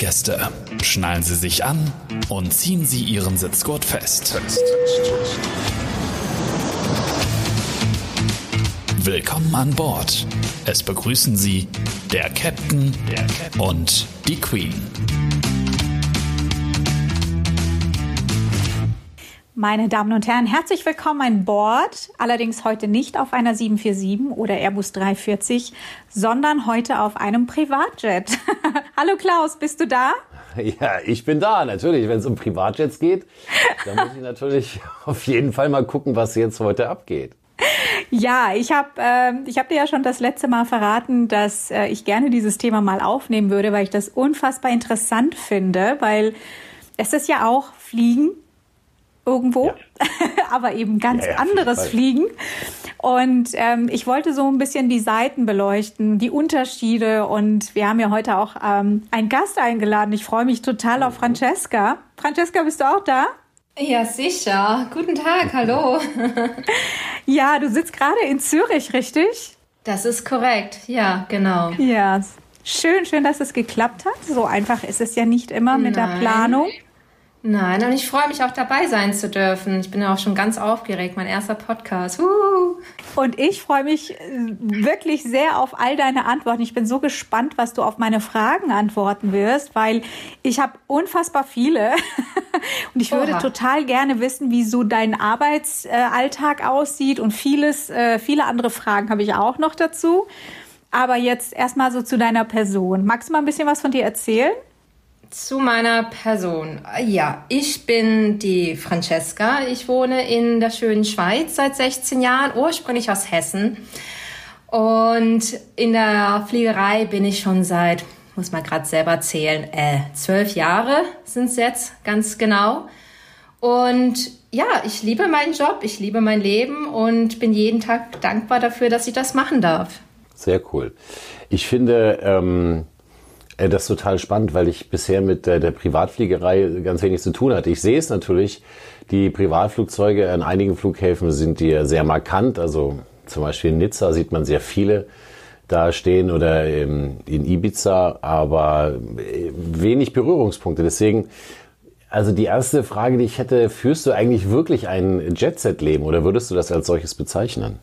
Gäste, schnallen Sie sich an und ziehen Sie Ihren Sitzgurt fest. Willkommen an Bord. Es begrüßen Sie der Captain, der Captain und die Queen. Meine Damen und Herren, herzlich willkommen an Bord. Allerdings heute nicht auf einer 747 oder Airbus 340, sondern heute auf einem Privatjet. Hallo Klaus, bist du da? Ja, ich bin da, natürlich. Wenn es um Privatjets geht, dann muss ich natürlich auf jeden Fall mal gucken, was jetzt heute abgeht. Ja, ich habe äh, ich hab dir ja schon das letzte Mal verraten, dass äh, ich gerne dieses Thema mal aufnehmen würde, weil ich das unfassbar interessant finde, weil es ist ja auch Fliegen irgendwo, ja. aber eben ganz ja, ja, anderes Fliegen. Und ähm, ich wollte so ein bisschen die Seiten beleuchten, die Unterschiede. Und wir haben ja heute auch ähm, einen Gast eingeladen. Ich freue mich total auf Francesca. Francesca, bist du auch da? Ja, sicher. Guten Tag, hallo. ja, du sitzt gerade in Zürich, richtig? Das ist korrekt, ja, genau. Ja, schön, schön, dass es geklappt hat. So einfach ist es ja nicht immer mit Nein. der Planung. Nein, und ich freue mich auch dabei sein zu dürfen. Ich bin ja auch schon ganz aufgeregt, mein erster Podcast. Uh. Und ich freue mich äh, wirklich sehr auf all deine Antworten. Ich bin so gespannt, was du auf meine Fragen antworten wirst, weil ich habe unfassbar viele. Und ich würde Oha. total gerne wissen, wie so dein Arbeitsalltag aussieht und vieles, äh, viele andere Fragen habe ich auch noch dazu. Aber jetzt erstmal so zu deiner Person. Magst du mal ein bisschen was von dir erzählen? Zu meiner Person. Ja, ich bin die Francesca. Ich wohne in der schönen Schweiz seit 16 Jahren, ursprünglich aus Hessen. Und in der Fliegerei bin ich schon seit, muss man gerade selber zählen, äh, zwölf Jahre sind es jetzt ganz genau. Und ja, ich liebe meinen Job, ich liebe mein Leben und bin jeden Tag dankbar dafür, dass ich das machen darf. Sehr cool. Ich finde, ähm, äh, das ist total spannend, weil ich bisher mit der, der Privatfliegerei ganz wenig zu tun hatte. Ich sehe es natürlich, die Privatflugzeuge an einigen Flughäfen sind die sehr markant. Also zum Beispiel in Nizza sieht man sehr viele da stehen oder in Ibiza, aber äh, wenig Berührungspunkte. Deswegen, also die erste Frage, die ich hätte, führst du eigentlich wirklich ein Jet-Set-Leben oder würdest du das als solches bezeichnen?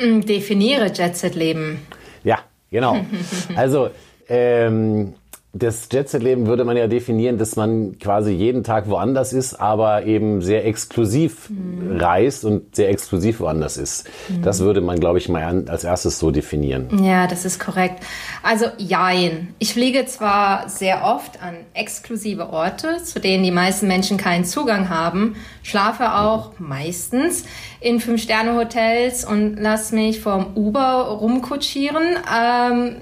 Mm, definiere Jet-Set-Leben. Ja, genau. Also ähm, das Jet-Set-Leben würde man ja definieren, dass man quasi jeden Tag woanders ist, aber eben sehr exklusiv mhm. reist und sehr exklusiv woanders ist. Mhm. Das würde man, glaube ich, mal als erstes so definieren. Ja, das ist korrekt. Also jein. Ich fliege zwar sehr oft an exklusive Orte, zu denen die meisten Menschen keinen Zugang haben, schlafe auch meistens in Fünf-Sterne-Hotels und lasse mich vom Uber rumkutschieren. Ähm,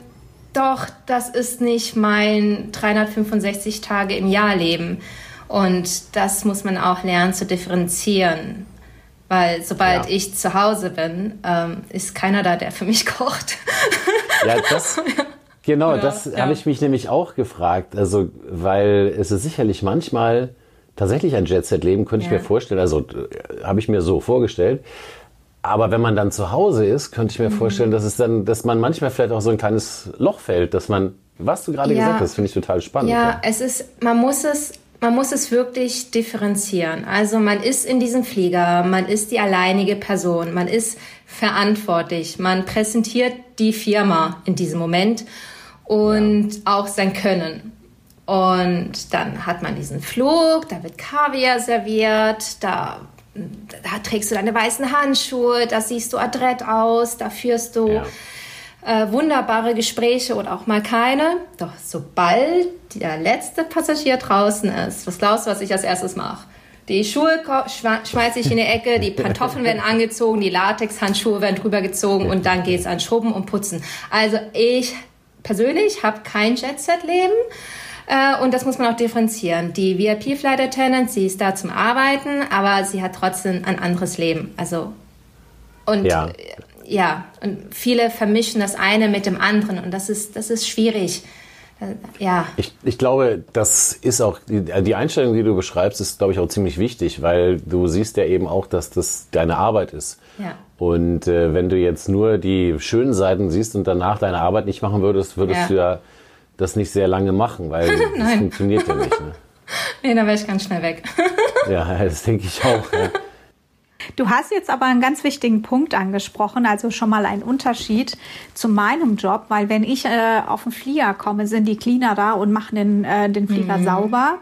doch, das ist nicht mein 365 Tage im Jahr Leben. Und das muss man auch lernen zu differenzieren. Weil sobald ja. ich zu Hause bin, ähm, ist keiner da, der für mich kocht. Ja, das, genau, Oder, das ja. habe ich mich nämlich auch gefragt. Also, weil es ist sicherlich manchmal tatsächlich ein Jet-Set-Leben, könnte ja. ich mir vorstellen. Also, äh, habe ich mir so vorgestellt. Aber wenn man dann zu Hause ist, könnte ich mir mhm. vorstellen, dass es dann, dass man manchmal vielleicht auch so ein kleines Loch fällt, dass man, was du gerade ja. gesagt hast, finde ich total spannend. Ja, ja, es ist, man muss es, man muss es wirklich differenzieren. Also man ist in diesem Flieger, man ist die alleinige Person, man ist verantwortlich, man präsentiert die Firma in diesem Moment und ja. auch sein Können. Und dann hat man diesen Flug, da wird Kaviar serviert, da da trägst du deine weißen Handschuhe, da siehst du adrett aus, da führst du ja. äh, wunderbare Gespräche oder auch mal keine. Doch sobald der letzte Passagier draußen ist, was glaubst du, was ich als erstes mache? Die Schuhe schmeiße ich in die Ecke, die Pantoffeln werden angezogen, die Latexhandschuhe werden drüber gezogen und dann geht es an Schrubben und Putzen. Also ich persönlich habe kein Jet-Set-Leben. Äh, und das muss man auch differenzieren. Die VIP Flight Attendant, sie ist da zum Arbeiten, aber sie hat trotzdem ein anderes Leben. Also und ja. Äh, ja, und viele vermischen das eine mit dem anderen und das ist, das ist schwierig. Äh, ja. Ich, ich glaube, das ist auch, die, die Einstellung, die du beschreibst, ist, glaube ich, auch ziemlich wichtig, weil du siehst ja eben auch, dass das deine Arbeit ist. Ja. Und äh, wenn du jetzt nur die schönen Seiten siehst und danach deine Arbeit nicht machen würdest, würdest ja. du ja das nicht sehr lange machen, weil das funktioniert ja nicht. Ne? Nee, da wäre ich ganz schnell weg. ja, das denke ich auch. Ja. Du hast jetzt aber einen ganz wichtigen Punkt angesprochen, also schon mal ein Unterschied zu meinem Job, weil wenn ich äh, auf den Flieger komme, sind die Cleaner da und machen den, äh, den Flieger mhm. sauber.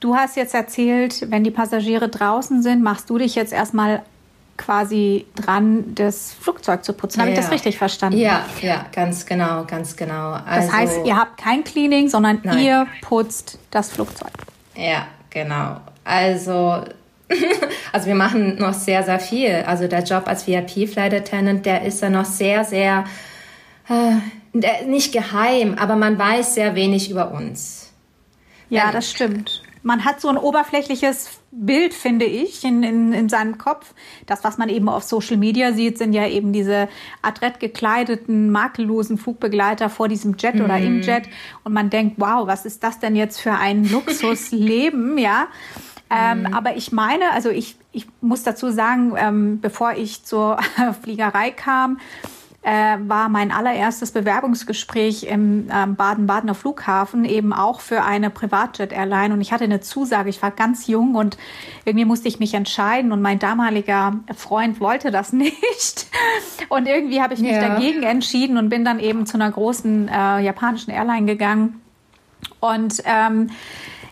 Du hast jetzt erzählt, wenn die Passagiere draußen sind, machst du dich jetzt erstmal quasi dran, das Flugzeug zu putzen. Habe ja. ich das richtig verstanden? Ja, ja, ganz genau, ganz genau. Also, das heißt, ihr habt kein Cleaning, sondern nein. ihr putzt das Flugzeug. Ja, genau. Also also wir machen noch sehr, sehr viel. Also der Job als VIP-Flight Attendant, der ist ja noch sehr, sehr, äh, nicht geheim, aber man weiß sehr wenig über uns. Ja, das stimmt. Man hat so ein oberflächliches Bild, finde ich, in, in, in seinem Kopf. Das, was man eben auf Social Media sieht, sind ja eben diese adrett gekleideten, makellosen Flugbegleiter vor diesem Jet mhm. oder im Jet. Und man denkt, wow, was ist das denn jetzt für ein Luxusleben, ja? Ähm, mhm. Aber ich meine, also ich, ich muss dazu sagen, ähm, bevor ich zur Fliegerei kam, äh, war mein allererstes Bewerbungsgespräch im ähm, Baden-Badener Flughafen eben auch für eine Privatjet-Airline und ich hatte eine Zusage. Ich war ganz jung und irgendwie musste ich mich entscheiden und mein damaliger Freund wollte das nicht und irgendwie habe ich mich ja. dagegen entschieden und bin dann eben zu einer großen äh, japanischen Airline gegangen und ähm,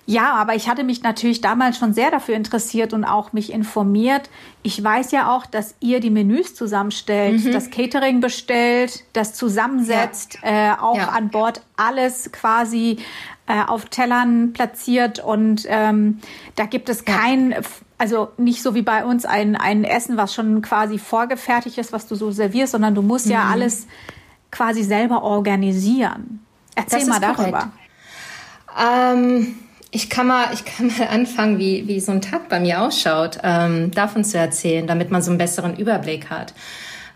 ja, aber ich hatte mich natürlich damals schon sehr dafür interessiert und auch mich informiert. Ich weiß ja auch, dass ihr die Menüs zusammenstellt, mhm. das Catering bestellt, das zusammensetzt, ja. äh, auch ja. an Bord alles quasi äh, auf Tellern platziert und ähm, da gibt es kein, also nicht so wie bei uns ein, ein Essen, was schon quasi vorgefertigt ist, was du so servierst, sondern du musst mhm. ja alles quasi selber organisieren. Erzähl mal darüber. Ähm ich kann mal, ich kann mal anfangen, wie, wie so ein Tag bei mir ausschaut, ähm, davon zu erzählen, damit man so einen besseren Überblick hat.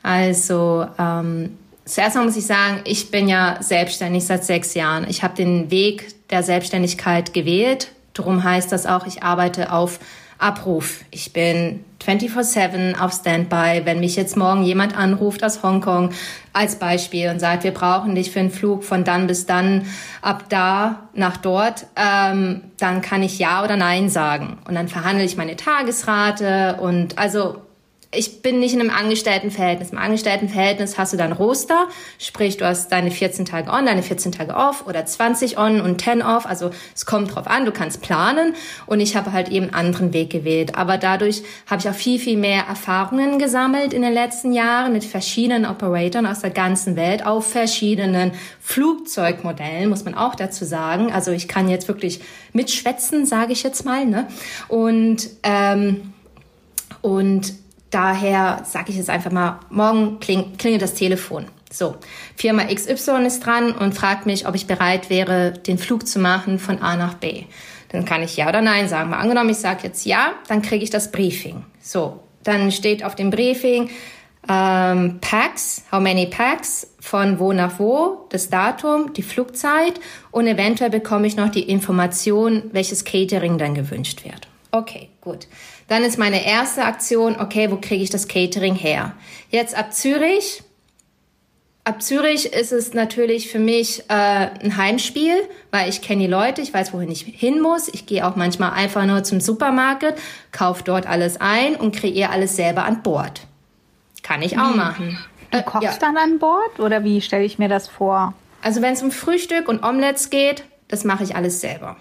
Also ähm, zuerst mal muss ich sagen, ich bin ja selbstständig seit sechs Jahren. Ich habe den Weg der Selbstständigkeit gewählt. Darum heißt das auch, ich arbeite auf Abruf. Ich bin 24-7 auf Standby. Wenn mich jetzt morgen jemand anruft aus Hongkong als Beispiel und sagt, wir brauchen dich für einen Flug von dann bis dann, ab da nach dort, ähm, dann kann ich Ja oder Nein sagen. Und dann verhandle ich meine Tagesrate und also ich bin nicht in einem Angestelltenverhältnis. Im Angestelltenverhältnis hast du dann Roster, sprich du hast deine 14 Tage on, deine 14 Tage off oder 20 on und 10 off. Also es kommt drauf an, du kannst planen und ich habe halt eben einen anderen Weg gewählt. Aber dadurch habe ich auch viel, viel mehr Erfahrungen gesammelt in den letzten Jahren mit verschiedenen Operatoren aus der ganzen Welt auf verschiedenen Flugzeugmodellen, muss man auch dazu sagen. Also ich kann jetzt wirklich mitschwätzen, sage ich jetzt mal. Ne? Und, ähm, und Daher sage ich jetzt einfach mal, morgen kling, klingelt das Telefon. So, Firma XY ist dran und fragt mich, ob ich bereit wäre, den Flug zu machen von A nach B. Dann kann ich ja oder nein sagen. Mal angenommen, ich sage jetzt ja, dann kriege ich das Briefing. So, dann steht auf dem Briefing ähm, Packs, how many Packs, von wo nach wo, das Datum, die Flugzeit und eventuell bekomme ich noch die Information, welches Catering dann gewünscht wird. Okay, gut. Dann ist meine erste Aktion, okay, wo kriege ich das Catering her? Jetzt ab Zürich. Ab Zürich ist es natürlich für mich äh, ein Heimspiel, weil ich kenne die Leute, ich weiß, wohin ich hin muss. Ich gehe auch manchmal einfach nur zum Supermarkt, kaufe dort alles ein und kreiere alles selber an Bord. Kann ich auch machen. Du kochst äh, ja. dann an Bord oder wie stelle ich mir das vor? Also wenn es um Frühstück und Omelettes geht, das mache ich alles selber.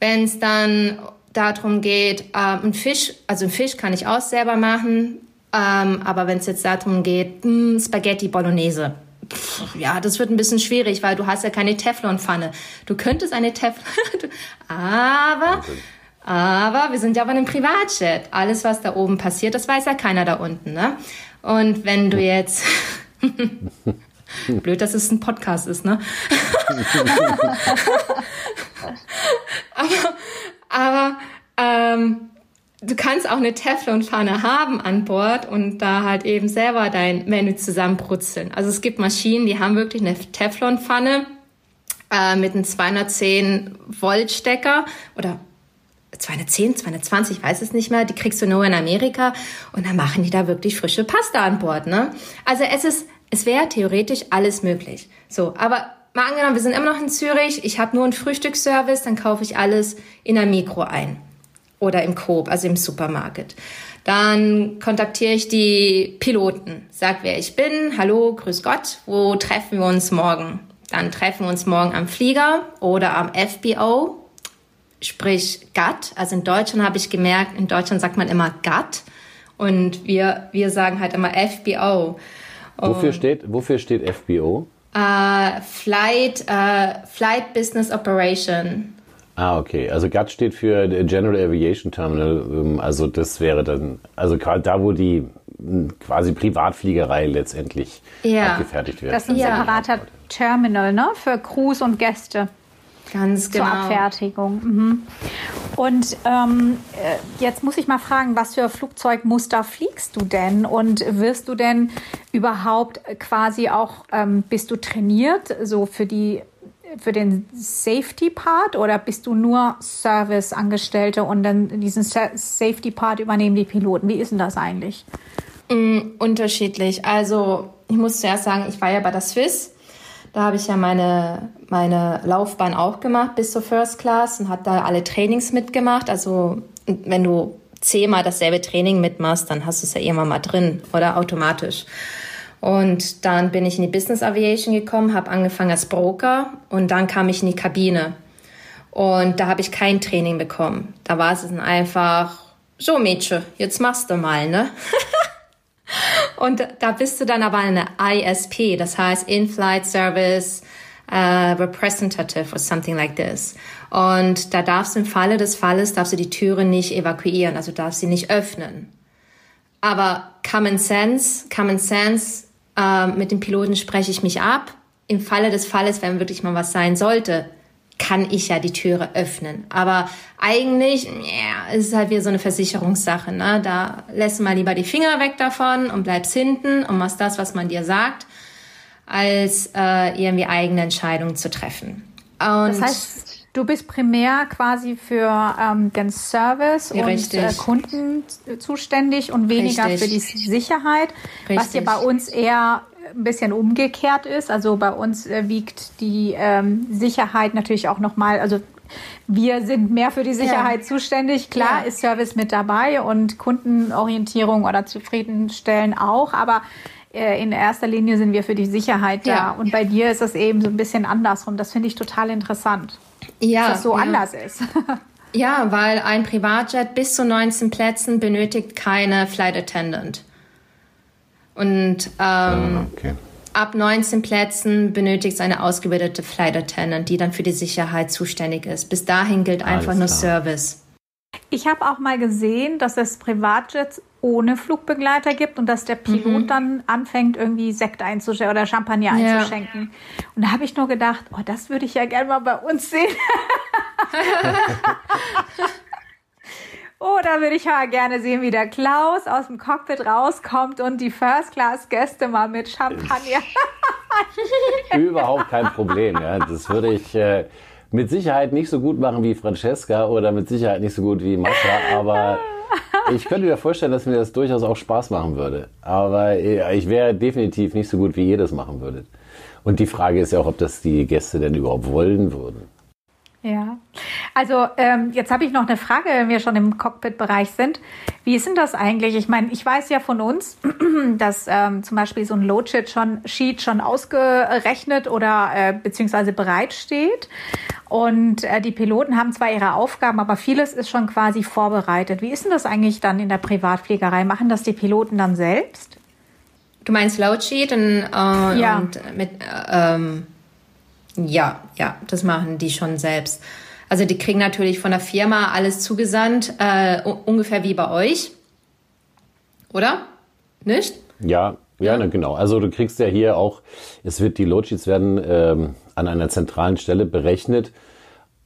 Wenn es dann darum geht, ähm, ein Fisch, also ein Fisch kann ich auch selber machen, ähm, aber wenn es jetzt darum geht, mh, hm, Spaghetti Bolognese, pff, ja, das wird ein bisschen schwierig, weil du hast ja keine Teflonpfanne. Du könntest eine Teflon, aber, aber wir sind ja bei einem Privatjet. Alles, was da oben passiert, das weiß ja keiner da unten, ne? Und wenn du jetzt Blöd, dass es ein Podcast ist, ne? aber, aber ähm, du kannst auch eine Teflonpfanne haben an Bord und da halt eben selber dein Menü zusammenbrutzeln. Also es gibt Maschinen, die haben wirklich eine Teflonpfanne äh, mit einem 210 Volt Stecker oder 210, 220, ich weiß es nicht mehr, die kriegst du nur in Amerika und dann machen die da wirklich frische Pasta an Bord, ne? Also es ist, es wäre theoretisch alles möglich. So, aber mal angenommen, wir sind immer noch in Zürich, ich habe nur einen Frühstücksservice, dann kaufe ich alles in der Mikro ein oder im Coop, also im Supermarkt. Dann kontaktiere ich die Piloten, sag wer ich bin, hallo, grüß Gott, wo treffen wir uns morgen? Dann treffen wir uns morgen am Flieger oder am FBO, sprich GATT. Also in Deutschland habe ich gemerkt, in Deutschland sagt man immer GATT und wir, wir sagen halt immer FBO. Wofür steht, wofür steht FBO? Uh, Flight, uh, Flight Business Operation. Ah, okay. Also GATT steht für General Aviation Terminal. Ähm, also das wäre dann, also gerade da, wo die quasi Privatfliegerei letztendlich Ja. abgefertigt wird. Das ist ein Ja. separater Terminal, ne? Für Crews und Gäste Ganz genau. zur Abfertigung. Mhm. Und ähm, äh, jetzt muss ich mal fragen, was für Flugzeugmuster fliegst du denn? Und wirst du denn überhaupt quasi auch, ähm, bist du trainiert so für die für den Safety Part oder bist du nur Service-Angestellte und dann diesen Sa- Safety Part übernehmen die Piloten? Wie ist denn das eigentlich? Unterschiedlich. Also ich muss zuerst sagen, ich war ja bei der Swiss. Da habe ich ja meine, meine Laufbahn auch gemacht bis zur First Class und habe da alle Trainings mitgemacht. Also wenn du zehnmal dasselbe Training mitmachst, dann hast du es ja irgendwann mal drin oder automatisch. Und dann bin ich in die Business Aviation gekommen, habe angefangen als Broker und dann kam ich in die Kabine. Und da habe ich kein Training bekommen. Da war es dann einfach, so Mädchen, jetzt machst du mal, ne? Und da bist du dann aber eine ISP, das heißt In-Flight Service uh, Representative or something like this. Und da darfst du im Falle des Falles, darfst du die Türe nicht evakuieren, also darfst sie nicht öffnen. Aber Common Sense, Common Sense, äh, mit dem Piloten spreche ich mich ab. Im Falle des Falles, wenn wirklich mal was sein sollte, kann ich ja die Türe öffnen. Aber eigentlich ja, ist es halt wieder so eine Versicherungssache. Ne? Da lässt du mal lieber die Finger weg davon und bleibst hinten und machst das, was man dir sagt, als äh, irgendwie eigene Entscheidungen zu treffen. Und Das heißt, du bist primär quasi für ähm, den Service Ja, und richtig. äh, Kunden zuständig und weniger Richtig. für die Sicherheit, was ja Richtig. bei uns eher ein bisschen umgekehrt ist. Also bei uns äh, wiegt die ähm, Sicherheit natürlich auch nochmal, also wir sind mehr für die Sicherheit zuständig. Klar Ja. ist Service mit dabei und Kundenorientierung oder zufriedenstellen auch, aber äh, in erster Linie sind wir für die Sicherheit da. Ja. Und bei dir ist es eben so ein bisschen andersrum. Das finde ich total interessant ja, dass das so ja. anders ist. Ja, weil ein Privatjet bis zu 19 Plätzen benötigt keine Flight Attendant. Und ähm, Ah, okay. ab 19 Plätzen benötigt es eine ausgebildete Flight Attendant, die dann für die Sicherheit zuständig ist. Bis dahin gilt einfach Alles nur klar. Service. Ich habe auch mal gesehen, dass es Privatjets ohne Flugbegleiter gibt und dass der Pilot dann anfängt, irgendwie Sekt einzuschenken oder Champagner Ja. einzuschenken. Und da habe ich nur gedacht, oh, das würde ich ja gerne mal bei uns sehen. oh, da würde ich ja gerne sehen, wie der Klaus aus dem Cockpit rauskommt und die First-Class-Gäste mal mit Champagner. Überhaupt kein Problem. Ja. Das würde ich äh, mit Sicherheit nicht so gut machen wie Francesca oder mit Sicherheit nicht so gut wie Mascha, aber ich könnte mir vorstellen, dass mir das durchaus auch Spaß machen würde. Aber äh, ich wäre definitiv nicht so gut, wie ihr das machen würdet. Und die Frage ist ja auch, ob das die Gäste denn überhaupt wollen würden. Ja, also ähm, jetzt habe ich noch eine Frage, wenn wir schon im Cockpit-Bereich sind. Wie ist denn das eigentlich? Ich meine, ich weiß ja von uns, dass ähm, zum Beispiel so ein Loadsheet schon, Sheet schon ausgerechnet oder äh, beziehungsweise bereitsteht. Und äh, die Piloten haben zwar ihre Aufgaben, aber vieles ist schon quasi vorbereitet. Wie ist denn das eigentlich dann in der Privatfliegerei? Machen das die Piloten dann selbst? Du meinst Loadsheet und, äh, Ja. und mit, äh, ähm, ja, ja, das machen die schon selbst. Also die kriegen natürlich von der Firma alles zugesandt, äh, ungefähr wie bei euch. Oder? Nicht? Ja, ja, ne, genau. Also du kriegst ja hier auch, es wird, die Loadsheets werden ähm, an einer zentralen Stelle berechnet,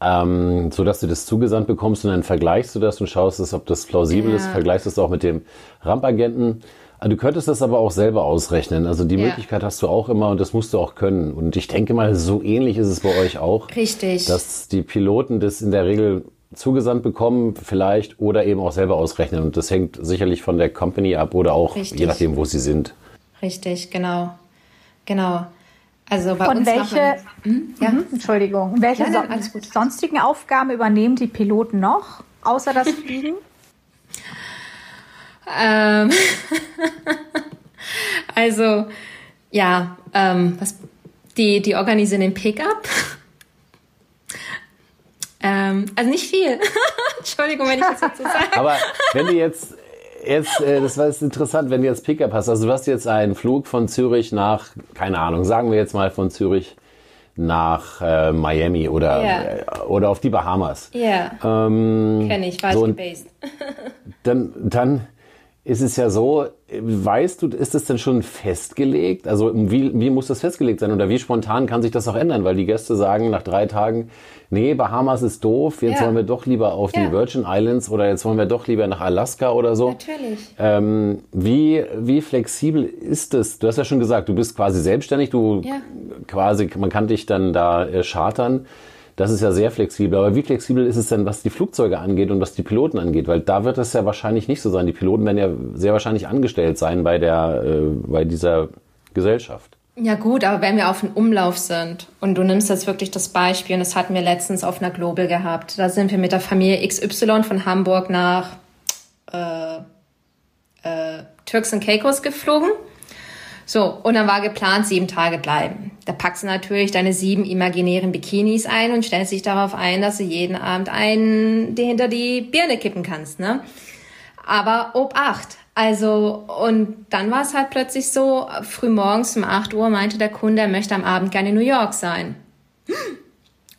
ähm, so dass du das zugesandt bekommst und dann vergleichst du das und schaust, ob das plausibel ist, Ja. vergleichst es auch mit dem Rampagenten. Äh, Du könntest das aber auch selber ausrechnen. Also die Ja. Möglichkeit hast du auch immer und das musst du auch können. Und ich denke mal, so ähnlich ist es bei euch auch. Richtig. Dass die Piloten das in der Regel zugesandt bekommen, vielleicht, oder eben auch selber ausrechnen. Und das hängt sicherlich von der Company ab oder auch Richtig. je nachdem, wo sie sind. Richtig, genau. Genau. Also bei Und uns welche, man, hm? ja. Mhm, Entschuldigung, welche Nein, nein, sonstigen Aufgaben übernehmen die Piloten noch, außer das Fliegen? Ähm, also, ja, ähm, was, die, die organisieren den Pickup. ähm, also nicht viel. Entschuldigung, wenn ich das jetzt so sage. Aber wenn du jetzt, jetzt äh, das war jetzt interessant, wenn du jetzt Pickup hast, also du hast jetzt einen Flug von Zürich nach, keine Ahnung, sagen wir jetzt mal von Zürich nach äh, Miami oder, Ja. äh, oder auf die Bahamas. Ja, Ähm, kenne ich, war so ich gebased. dann, dann ist es ja so, weißt du, ist es denn schon festgelegt? Also wie, wie muss das festgelegt sein oder wie spontan kann sich das auch ändern? Weil die Gäste sagen nach drei Tagen, nee, Bahamas ist doof, jetzt Ja. wollen wir doch lieber auf die Ja. Virgin Islands oder jetzt wollen wir doch lieber nach Alaska oder so. Natürlich. Ähm, wie, wie flexibel ist es? Du hast ja schon gesagt, du bist quasi selbstständig, du Ja. quasi, man kann dich dann da äh, chartern. Das ist ja sehr flexibel. Aber wie flexibel ist es denn, was die Flugzeuge angeht und was die Piloten angeht? Weil da wird es ja wahrscheinlich nicht so sein. Die Piloten werden ja sehr wahrscheinlich angestellt sein bei der, äh, bei dieser Gesellschaft. Ja gut, aber wenn wir auf dem Umlauf sind und du nimmst jetzt wirklich das Beispiel, und das hatten wir letztens auf einer Global gehabt, da sind wir mit der Familie XY von Hamburg nach äh, äh, Turks and Caicos geflogen. So, und dann war geplant, sieben Tage bleiben. Da packst du natürlich deine sieben imaginären Bikinis ein und stellst dich darauf ein, dass du jeden Abend einen dir hinter die Birne kippen kannst, ne? Aber Obacht. Also, und dann war es halt plötzlich so, früh morgens um 8 Uhr meinte der Kunde, er möchte am Abend gerne in New York sein.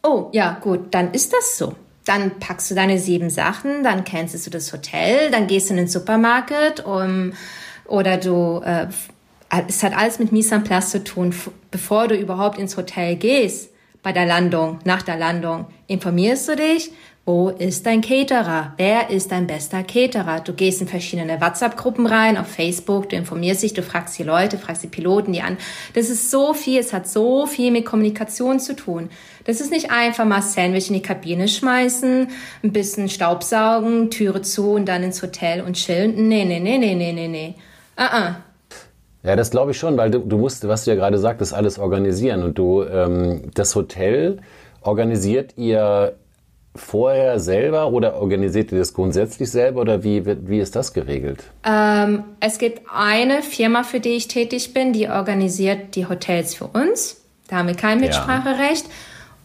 Oh, ja, gut, dann ist das so. Dann packst du deine sieben Sachen, dann kennst du das Hotel, dann gehst du in den Supermarkt um, oder du, äh, es hat alles mit Mise en place zu tun. Bevor du überhaupt ins Hotel gehst, bei der Landung, nach der Landung, informierst du dich, wo ist dein Caterer? Wer ist dein bester Caterer? Du gehst in verschiedene WhatsApp-Gruppen rein, auf Facebook, du informierst dich, du fragst die Leute, fragst die Piloten, die an. Das ist so viel, es hat so viel mit Kommunikation zu tun. Das ist nicht einfach mal Sandwich in die Kabine schmeißen, ein bisschen Staubsaugen, Türe zu und dann ins Hotel und chillen. Nee, nee, nee, nee, nee, nee, nee. Uh -uh. Ja, das glaube ich schon, weil du, du musst, was du ja gerade sagtest, alles organisieren. Und du, ähm, das Hotel organisiert ihr vorher selber oder organisiert ihr das grundsätzlich selber oder wie, wie ist das geregelt? Ähm, es gibt eine Firma, für die ich tätig bin, die organisiert die Hotels für uns. Da haben wir kein Mitspracherecht.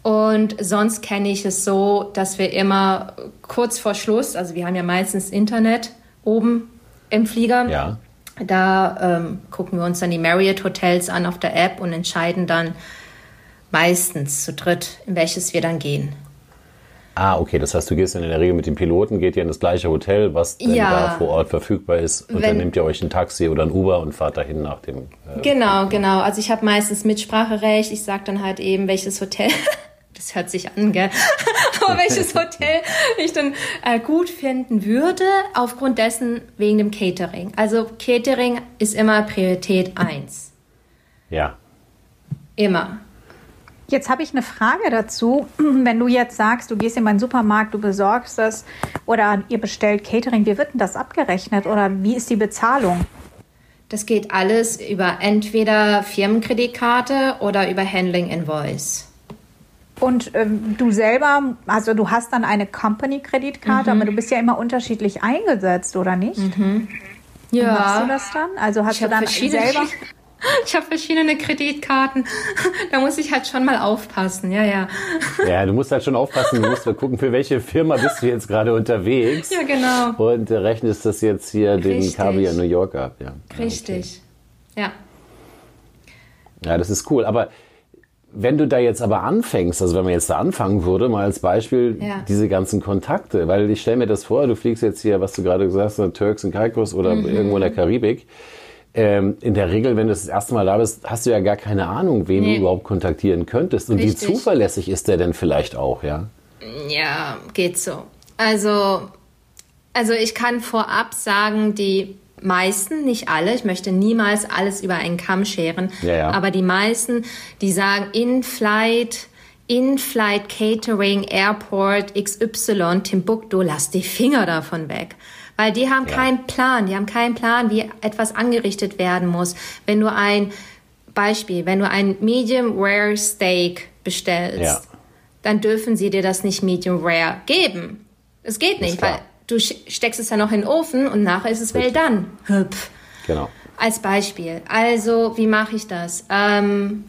Und sonst kenne ich es so, dass wir immer kurz vor Schluss, also wir haben ja meistens Internet oben im Flieger. Ja. Da ähm, gucken wir uns dann die Marriott Hotels an auf der App und entscheiden dann meistens zu dritt, in welches wir dann gehen. Ah, okay, das heißt, du gehst dann in der Regel mit dem Piloten, geht ihr in das gleiche Hotel, was denn Ja. da vor Ort verfügbar ist und dann Wenn- nehmt ihr euch ein Taxi oder ein Uber und fahrt dahin nach dem... Äh, Genau, genau. Also ich habe meistens Mitspracherecht. Ich sage dann halt eben, welches Hotel, das hört sich an, gell? Aber welches Hotel ich dann äh, gut finden würde, aufgrund dessen wegen dem Catering. Also Catering ist immer Priorität eins, ja. Immer. Jetzt habe ich eine Frage dazu. Wenn du jetzt sagst, du gehst in meinen Supermarkt, du besorgst das oder ihr bestellt Catering, wie wird denn das abgerechnet oder wie ist die Bezahlung? Das geht alles über entweder Firmenkreditkarte oder über Handling Invoice. Und ähm, du selber, also du hast dann eine Company-Kreditkarte, aber du bist ja immer unterschiedlich eingesetzt, oder nicht? Wie machst du das dann? Also hast Ich du habe dann verschiedene, selber... ich habe verschiedene Kreditkarten. Da muss ich halt schon mal aufpassen. Ja, ja. Ja, du musst halt schon aufpassen, du musst mal gucken, für welche Firma bist du jetzt gerade unterwegs. Ja, genau. Und äh, rechnest das jetzt hier den Richtig. Kaviar New York ab. Ja. Ja, Richtig. Ja. Ja, das ist cool. Aber wenn du da jetzt aber anfängst, also wenn man jetzt da anfangen würde, mal als Beispiel Ja. diese ganzen Kontakte, weil ich stelle mir das vor, du fliegst jetzt hier, was du gerade gesagt hast, Turks und Caicos oder Mhm. irgendwo in der Karibik. Ähm, in der Regel, wenn du das erste Mal da bist, hast du ja gar keine Ahnung, wen Nee. du überhaupt kontaktieren könntest. Und Richtig. wie zuverlässig ist der denn vielleicht auch, ja? Ja, geht so. Also, also ich kann vorab sagen, die meisten, nicht alle, ich möchte niemals alles über einen Kamm scheren, Ja, ja. aber die meisten, die sagen In-Flight, In-Flight Catering, Airport XY, Timbuktu, lass die Finger davon weg. Weil die haben Ja. keinen Plan, die haben keinen Plan, wie etwas angerichtet werden muss. Wenn du ein Beispiel, wenn du ein Medium Rare Steak bestellst, dann dürfen sie dir das nicht Medium Rare geben. Es geht nicht, weil du steckst es ja noch in den Ofen und nachher ist es well done. Hüpf. Genau. Als Beispiel. Also, wie mache ich das? Ähm,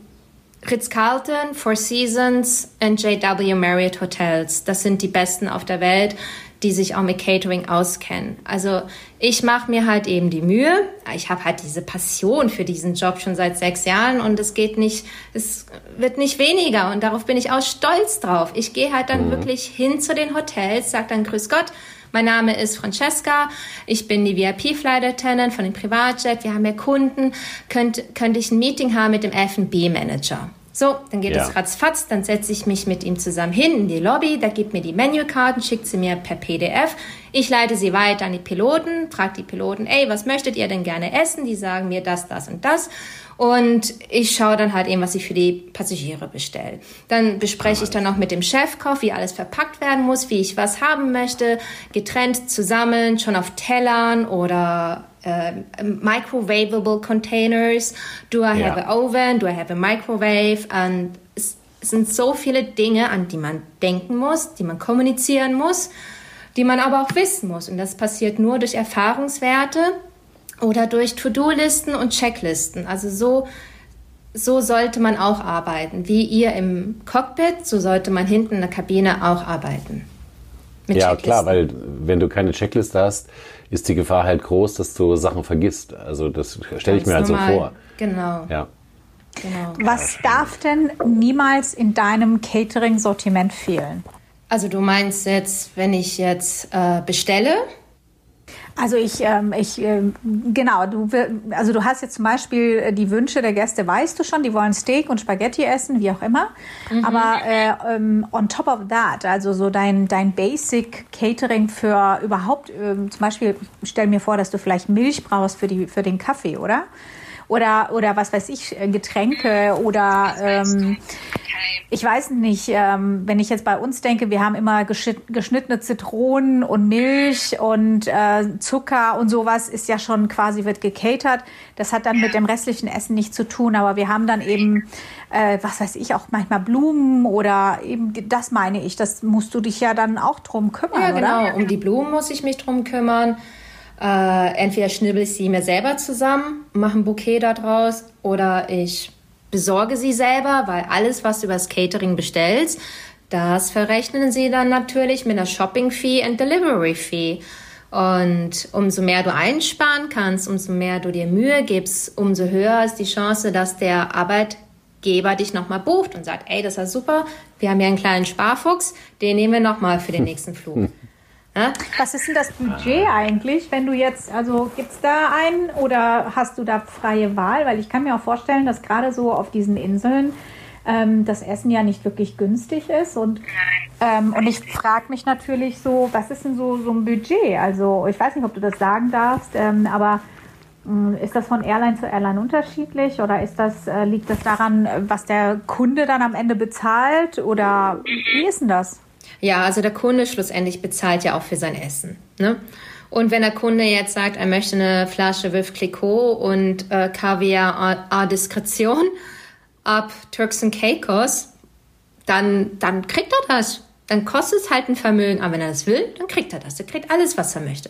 Ritz-Carlton, Four Seasons und JW Marriott Hotels. Das sind die besten auf der Welt, die sich auch mit Catering auskennen. Also ich mache mir halt eben die Mühe. Ich habe halt diese Passion für diesen Job schon seit sechs Jahren und es geht nicht, es wird nicht weniger und darauf bin ich auch stolz drauf. Ich gehe halt dann wirklich hin zu den Hotels, sag dann Grüß Gott, mein Name ist Francesca. Ich bin die VIP-Flight Attendant von dem Privatjet. Wir haben ja Kunden. Könnt, könnte ich ein Meeting haben mit dem F&B-Manager? So, dann geht Ja. es ratzfatz. Dann setze ich mich mit ihm zusammen hin in die Lobby. Da gibt mir die Menükarten, schickt sie mir per PDF. Ich leite sie weiter an die Piloten, frage die Piloten, ey, was möchtet ihr denn gerne essen? Die sagen mir das, das und das. Und ich schaue dann halt eben, was ich für die Passagiere bestelle. Dann bespreche ich dann auch mit dem Chefkoch, wie alles verpackt werden muss, wie ich was haben möchte, getrennt zusammen, schon auf Tellern oder äh, microwavable containers. Do I have Ja. an oven? Do I have a microwave? Und es sind so viele Dinge, an die man denken muss, die man kommunizieren muss, die man aber auch wissen muss. Und das passiert nur durch Erfahrungswerte oder durch To-Do-Listen und Checklisten. Also so, so sollte man auch arbeiten. Wie ihr im Cockpit, so sollte man hinten in der Kabine auch arbeiten. Mit Ja, Checklisten. klar, weil wenn du keine Checkliste hast, ist die Gefahr halt groß, dass du Sachen vergisst. Also das stelle ich mir halt so vor. Genau, Ja. genau. Was darf denn niemals in deinem Catering-Sortiment fehlen? Also du meinst jetzt, wenn ich jetzt äh, bestelle, Also ich, ähm, ich ähm, genau, du, also du hast jetzt zum Beispiel äh, die Wünsche der Gäste, weißt du schon, die wollen Steak und Spaghetti essen, wie auch immer. Aber äh, ähm, on top of that, also so dein, dein Basic Catering für überhaupt, ähm, zum Beispiel, stell mir vor, dass du vielleicht Milch brauchst für, die, für den Kaffee, oder? Oder, oder was weiß ich, äh, Getränke oder ähm, ich weiß nicht, ähm, wenn ich jetzt bei uns denke, wir haben immer geschnitt, geschnittene Zitronen und Milch und äh, Zucker und sowas ist ja schon quasi wird gecatert. Das hat dann mit dem restlichen Essen nichts zu tun, aber wir haben dann eben, äh, was weiß ich, auch manchmal Blumen oder eben, das meine ich, das musst du dich ja dann auch drum kümmern, ja genau, oder? um die Blumen muss ich mich drum kümmern. Äh, entweder schnibbel ich sie mir selber zusammen, mache ein Bouquet daraus oder ich besorge sie selber, weil alles, was du über das Catering bestellst, das verrechnen sie dann natürlich mit einer Shopping-Fee und Delivery-Fee. Und umso mehr du einsparen kannst, umso mehr du dir Mühe gibst, umso höher ist die Chance, dass der Arbeitgeber dich nochmal bucht und sagt, ey, das war super, wir haben hier einen kleinen Sparfuchs, den nehmen wir nochmal für den nächsten Flug. Was ist denn das Budget eigentlich, wenn du jetzt, also gibt's da einen oder hast du da freie Wahl? Weil ich kann mir auch vorstellen, dass gerade so auf diesen Inseln ähm, das Essen ja nicht wirklich günstig ist. Und, ähm, und ich frage mich natürlich so, was ist denn so, so ein Budget? Also ich weiß nicht, ob du das sagen darfst, ähm, aber mh, ist das von Airline zu Airline unterschiedlich oder ist das, äh, liegt das daran, was der Kunde dann am Ende bezahlt? Oder wie ist denn das? Ja, also der Kunde schlussendlich bezahlt ja auch für sein Essen. Ne? Und wenn der Kunde jetzt sagt, er möchte eine Flasche Veuve Clicquot und äh, Kaviar à, Diskretion ab Turks and Caicos, dann, dann kriegt er das. Dann kostet es halt ein Vermögen. Aber wenn er das will, dann kriegt er das. Er kriegt alles, was er möchte.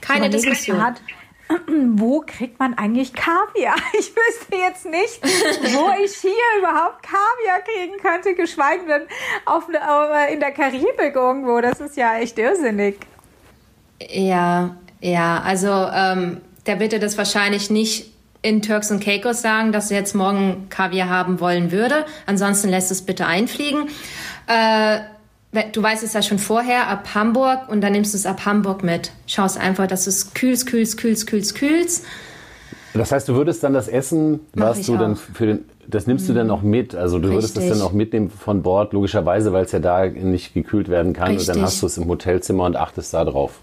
Keine Diskussion. grad, Wo kriegt man eigentlich Kaviar? Ich wüsste jetzt nicht, wo ich hier überhaupt Kaviar kriegen könnte, geschweige denn auf, ne- äh, in der Karibik irgendwo. Das ist ja echt irrsinnig. Ja, ja, also ähm, der wird das wahrscheinlich nicht in Turks und Caicos sagen, dass er jetzt morgen Kaviar haben wollen würde. Ansonsten lässt es bitte einfliegen. Äh, du weißt es ja schon vorher, ab Hamburg und dann nimmst du es ab Hamburg mit. Schaust einfach, dass du es kühlst, kühlst, kühlst, kühlst, kühlst. Das heißt, du würdest dann das Essen, was du dann für den, das nimmst du dann auch mit. Also du würdest das Richtig. dann auch mitnehmen von Bord, logischerweise, weil es ja da nicht gekühlt werden kann. Und Richtig. dann hast du es im Hotelzimmer und achtest da drauf.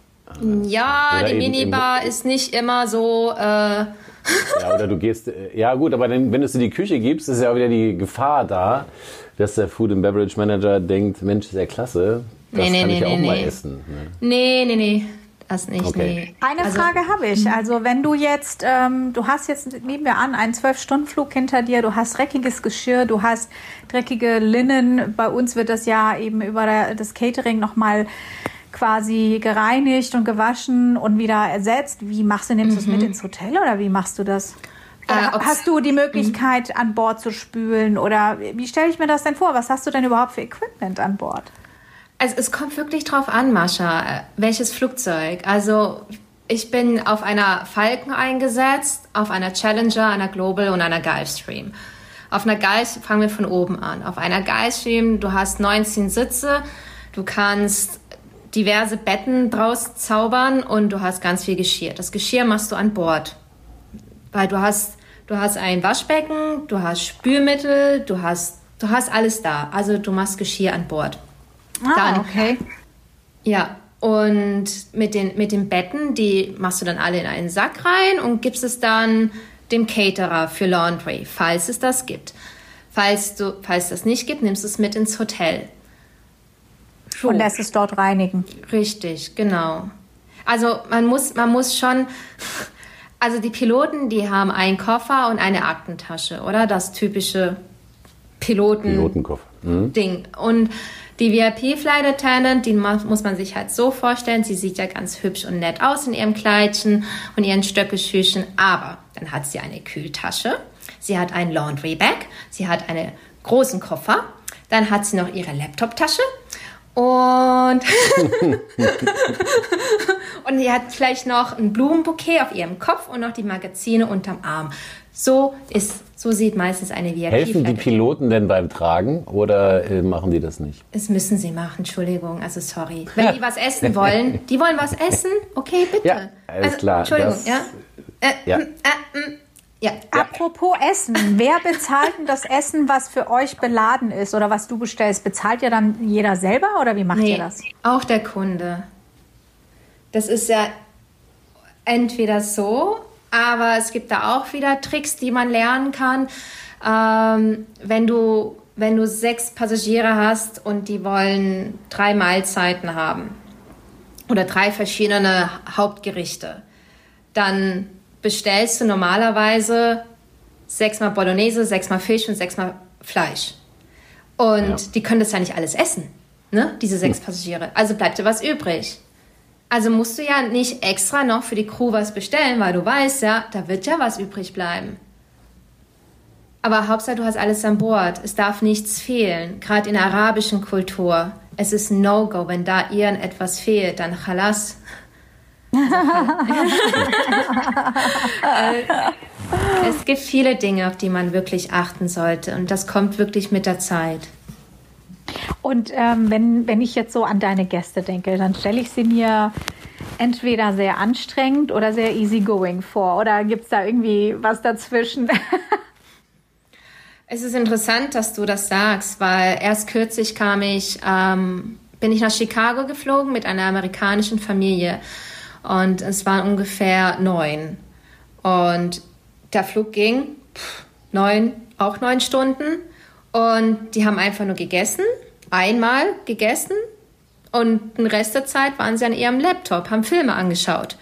Ja, Oder die Minibar ist nicht immer so. Äh, Ja, oder du gehst, äh, ja gut, aber dann, wenn du es in die Küche gibst, ist ja auch wieder die Gefahr da, dass der Food and Beverage Manager denkt, Mensch, ist ja klasse, das Nee, nee, kann ich nee, ja auch nee, mal essen. Ne? nee, nee, nee. Das nicht, Okay. nee. Eine Also- Frage habe ich. Also wenn du jetzt, ähm, du hast jetzt, nehmen wir an, einen Zwölf-Stunden-Flug hinter dir, du hast dreckiges Geschirr, du hast dreckige Linnen. Bei uns wird das ja eben über der, das Catering nochmal quasi gereinigt und gewaschen und wieder ersetzt. Wie machst du, nimmst du es mit ins Hotel oder wie machst du das? Mhm. Äh, ob's- hast du die Möglichkeit, an Bord zu spülen? Oder wie stelle ich mir das denn vor? Was hast du denn überhaupt für Equipment an Bord? Also es kommt wirklich drauf an, Mascha, äh, welches Flugzeug. Also ich bin auf einer Falcon eingesetzt, auf einer Challenger, einer Global und einer Gulfstream. Auf einer Gulf fangen wir von oben an. Auf einer Gulfstream, du hast 19 Sitze, du kannst diverse Betten draus zaubern und du hast ganz viel Geschirr. Das Geschirr machst du an Bord, weil du hast du hast ein Waschbecken, du hast Spülmittel, du hast du hast alles da. Also du machst Geschirr an Bord. Ah, Dann- okay. Ja, und mit den, mit den Betten, die machst du dann alle in einen Sack rein und gibst es dann dem Caterer für Laundry, falls es das gibt. Falls du, falls das nicht gibt, nimmst du es mit ins Hotel. So. Und lässt es dort reinigen. Richtig, genau. Also man muss, man muss schon, also die Piloten, die haben einen Koffer und eine Aktentasche, oder? Das typische Piloten. Pilotenkoffer. Mhm. Ding. Und die VIP-Flight Attendant, die muss man sich halt so vorstellen, sie sieht ja ganz hübsch und nett aus in ihrem Kleidchen und ihren Stöckelschüchen, aber dann hat sie eine Kühltasche, sie hat ein Laundry Bag, sie hat einen großen Koffer, dann hat sie noch ihre Laptoptasche und und sie hat vielleicht noch ein Blumenbouquet auf ihrem Kopf und noch die Magazine unterm Arm. So ist, so sieht meistens eine VIP. Helfen die Piloten denn beim Tragen oder äh, machen die das nicht? Das müssen sie machen, Entschuldigung, also sorry. Wenn die was essen wollen, die wollen was essen, okay, bitte. Ja, alles also, klar, Entschuldigung, das- ja. Äh, Ja. mm, äh, ja. Apropos Essen, wer bezahlt denn das Essen, was für euch beladen ist oder was du bestellst? Bezahlt ihr dann jeder selber oder wie macht ihr Nee, das? auch der Kunde. Das ist ja entweder so, aber es gibt da auch wieder Tricks, die man lernen kann. Ähm, wenn du wenn du sechs Passagiere hast und die wollen drei Mahlzeiten haben oder drei verschiedene Hauptgerichte, dann bestellst du normalerweise sechsmal Bolognese, sechsmal Fisch und sechsmal Fleisch. Und Ja. die können das ja nicht alles essen, ne? diese sechs Passagiere. Also bleibt dir was übrig. Also musst du ja nicht extra noch für die Crew was bestellen, weil du weißt ja, da wird ja was übrig bleiben. Aber Hauptsache, du hast alles an Bord. Es darf nichts fehlen. Gerade in der arabischen Kultur. Es ist No-Go. Wenn da irgendetwas fehlt, dann Chalas. Äh, es gibt viele Dinge, auf die man wirklich achten sollte. Und das kommt wirklich mit der Zeit. Und ähm, wenn, wenn ich jetzt so an deine Gäste denke, dann stelle ich sie mir entweder sehr anstrengend oder sehr easygoing vor. Oder gibt es da irgendwie was dazwischen? Es ist interessant, dass du das sagst, weil erst kürzlich kam ich, ähm, bin ich nach Chicago geflogen mit einer amerikanischen Familie und es waren ungefähr neun. Und der Flug ging pff, neun, auch neun Stunden und die haben einfach nur gegessen, einmal gegessen und den Rest der Zeit waren sie an ihrem Laptop, haben Filme angeschaut.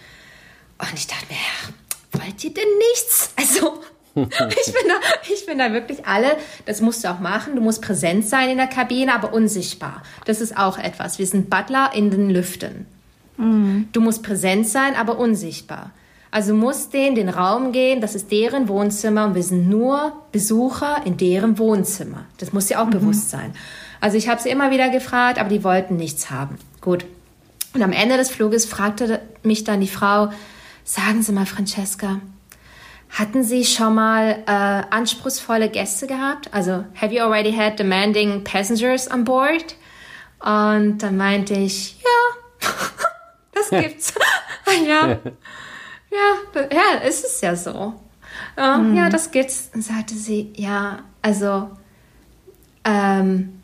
Und ich dachte mir, ja, wollt ihr denn nichts? Also, ich bin, da, ich bin da wirklich alle, das musst du auch machen. Du musst präsent sein in der Kabine, aber unsichtbar. Das ist auch etwas. Wir sind Butler in den Lüften. Du musst präsent sein, aber unsichtbar. Also musst denen den Raum gehen, das ist deren Wohnzimmer und wir sind nur Besucher in deren Wohnzimmer. Das muss dir auch bewusst sein. Also ich habe sie immer wieder gefragt, aber die wollten nichts haben. Gut. Und am Ende des Fluges fragte mich dann die Frau, sagen Sie mal, Francesca, hatten Sie schon mal äh, anspruchsvolle Gäste gehabt? Also, have you already had demanding passengers on board? Und dann meinte ich, ja, das gibt's. ja, ja, ja, es ist ja so. Ja, ja, das gibt's. Und sagte sie, ja, also, ähm,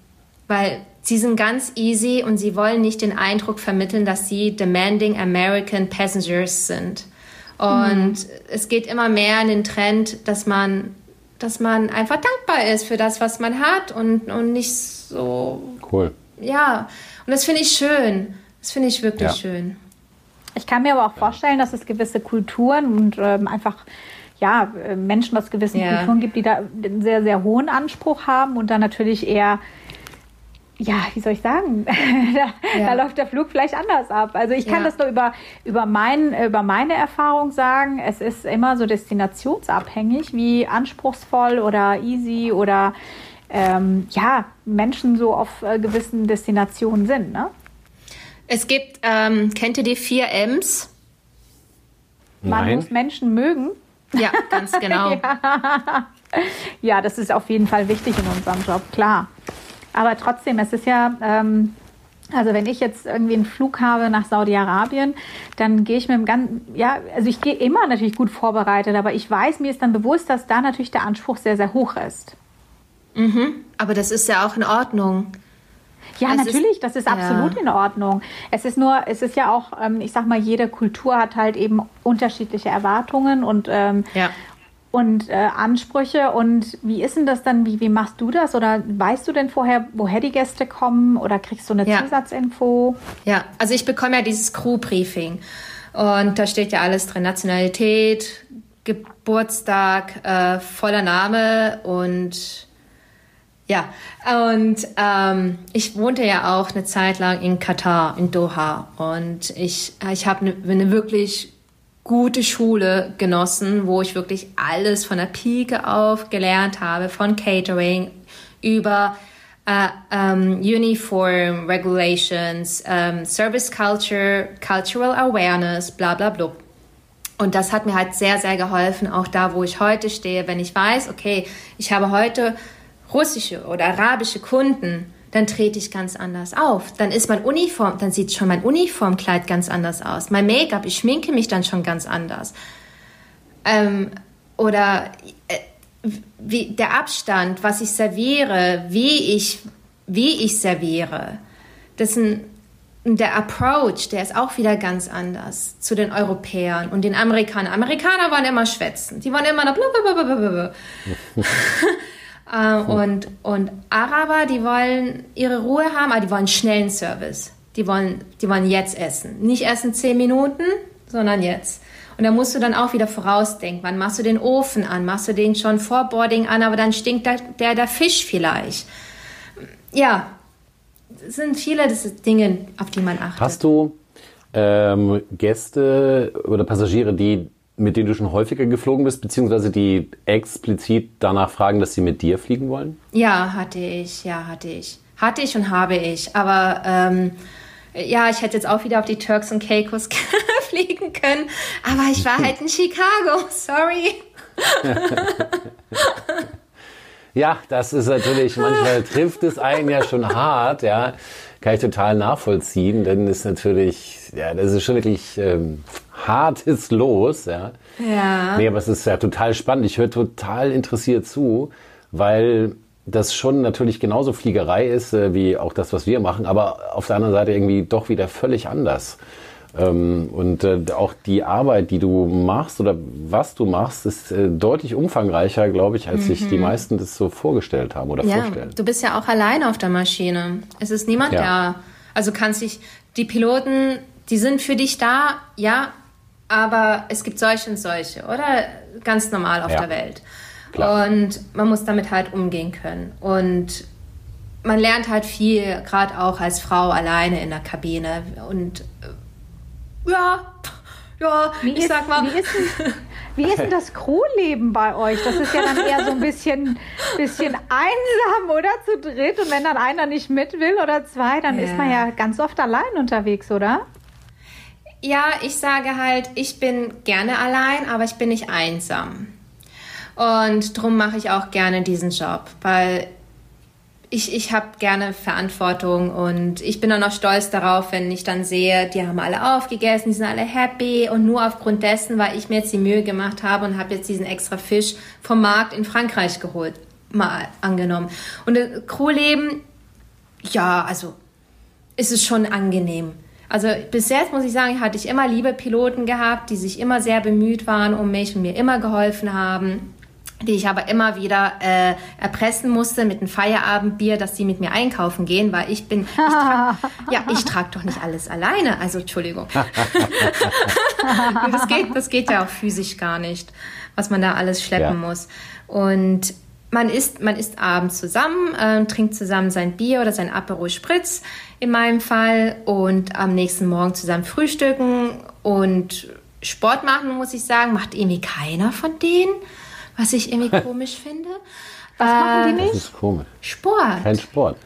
weil sie sind ganz easy und sie wollen nicht den Eindruck vermitteln, dass sie demanding American Passengers sind. Und es geht immer mehr in den Trend, dass man, dass man einfach dankbar ist für das, was man hat und, und nicht so, Cool. ja. Und das finde ich schön. Das finde ich wirklich Ja. schön. Ich kann mir aber auch vorstellen, dass es gewisse Kulturen und ähm, einfach ja, Menschen aus gewissen ja. Kulturen gibt, die da einen sehr, sehr hohen Anspruch haben und dann natürlich eher ja, wie soll ich sagen? da, ja. da, läuft der Flug vielleicht anders ab. Also ich kann ja. das nur über, über, mein, über meine Erfahrung sagen. Es ist immer so destinationsabhängig, wie anspruchsvoll oder easy oder ähm, ja, Menschen so auf äh, gewissen Destinationen sind. Ne? Es gibt, ähm, kennt ihr die vier M's? Man Nein. muss Menschen mögen. Ja, ganz genau. ja. ja, das ist auf jeden Fall wichtig in unserem Job, klar. Aber trotzdem, es ist ja, ähm, also wenn ich jetzt irgendwie einen Flug habe nach Saudi-Arabien, dann gehe ich mit dem ganzen, ja, also ich gehe immer natürlich gut vorbereitet, aber ich weiß, mir ist dann bewusst, dass da natürlich der Anspruch sehr, sehr hoch ist. Mhm. Aber das ist ja auch in Ordnung. Ja, es natürlich, ist, das ist absolut ja. in Ordnung. Es ist nur, es ist ja auch, ähm, ich sag mal, jede Kultur hat halt eben unterschiedliche Erwartungen und, ähm, ja. und äh, Ansprüche. Und wie ist denn das dann? Wie, wie machst du das? Oder weißt du denn vorher, woher die Gäste kommen? Oder kriegst du eine ja. Zusatzinfo? Ja, also ich bekomme ja dieses Crew-Briefing. Und da steht ja alles drin: Nationalität, Geburtstag, äh, voller Name und ja, und ähm, ich wohnte ja auch eine Zeit lang in Katar, in Doha. Und ich, ich habe eine, eine wirklich gute Schule genossen, wo ich wirklich alles von der Pike auf gelernt habe, von Catering über uh, um, Uniform Regulations, um, Service Culture, Cultural Awareness, bla bla bla. Und das hat mir halt sehr, sehr geholfen, auch da, wo ich heute stehe, wenn ich weiß, okay, ich habe heute russische oder arabische Kunden, dann trete ich ganz anders auf. Dann ist mein Uniform, dann sieht schon mein Uniformkleid ganz anders aus. Mein Make-up, ich schminke mich dann schon ganz anders. Ähm, oder äh, wie, der Abstand, was ich serviere, wie ich, wie ich serviere. Das ein, der Approach, der ist auch wieder ganz anders zu den Europäern und den Amerikanern. Amerikaner wollen immer schwätzen. Die wollen immer noch blablabla. Äh, und, und Araber, die wollen ihre Ruhe haben, aber die wollen schnellen Service. Die wollen, die wollen jetzt essen. Nicht erst in zehn Minuten, sondern jetzt. Und da musst du dann auch wieder vorausdenken. Wann machst du den Ofen an? Machst du den schon vor Boarding an, aber dann stinkt der, der, der Fisch vielleicht. Ja, es sind viele Dinge, auf die man achtet. Hast du ähm, Gäste oder Passagiere, die mit denen du schon häufiger geflogen bist, beziehungsweise die explizit danach fragen, dass sie mit dir fliegen wollen? Ja, hatte ich, ja, hatte ich. Hatte ich und habe ich. Aber ähm, ja, ich hätte jetzt auch wieder auf die Turks und Caicos fliegen können, aber ich war halt in Chicago, sorry. ja, das ist natürlich, manchmal trifft es einen ja schon hart, ja. Kann ich total nachvollziehen, denn ist natürlich, ja, das ist schon wirklich ähm, hartes Los, ja. Ja. Nee, aber es ist ja total spannend. Ich höre total interessiert zu, weil das schon natürlich genauso Fliegerei ist, äh, wie auch das, was wir machen, aber auf der anderen Seite irgendwie doch wieder völlig anders. Ähm, und äh, auch die Arbeit, die du machst oder was du machst, ist äh, deutlich umfangreicher, glaube ich, als mhm. sich die mhm. meisten das so vorgestellt haben oder ja, vorstellen. Du bist ja auch allein auf der Maschine. Es ist niemand ja. da. Also kannst dich, die Piloten, die sind für dich da, ja, aber es gibt solche und solche, oder? Ganz normal auf ja. der Welt. Klar. Und man muss damit halt umgehen können. Und man lernt halt viel, gerade auch als Frau alleine in der Kabine. Und äh, ja, ja, wie ich ist, sag mal. Wie ist, denn, wie ist denn das Crewleben bei euch? Das ist ja dann eher so ein bisschen, bisschen einsam, oder? Zu dritt. Und wenn dann einer nicht mit will oder zwei, dann ja. ist man ja ganz oft allein unterwegs, oder? Ja, ich sage halt, ich bin gerne allein, aber ich bin nicht einsam. Und darum mache ich auch gerne diesen Job, weil ich, ich habe gerne Verantwortung und ich bin dann auch stolz darauf, wenn ich dann sehe, die haben alle aufgegessen, die sind alle happy und nur aufgrund dessen, weil ich mir jetzt die Mühe gemacht habe und habe jetzt diesen extra Fisch vom Markt in Frankreich geholt, mal angenommen. Und das Crewleben, ja, also ist es schon angenehm. Also bis jetzt muss ich sagen, hatte ich immer liebe Piloten gehabt, die sich immer sehr bemüht waren um mich und mir immer geholfen haben. die ich aber immer wieder äh, erpressen musste mit einem Feierabendbier, dass sie mit mir einkaufen gehen, weil ich bin, ich trag, ja, ich trage doch nicht alles alleine. Also Entschuldigung, das geht, das geht ja auch physisch gar nicht, was man da alles schleppen ja. muss. Und man isst, man isst abends zusammen, äh, trinkt zusammen sein Bier oder sein Aperol Spritz in meinem Fall und am nächsten Morgen zusammen frühstücken und Sport machen, muss ich sagen, macht irgendwie keiner von denen was ich irgendwie komisch finde. Was äh, machen die nicht? Das ist komisch. Sport. Kein Sport.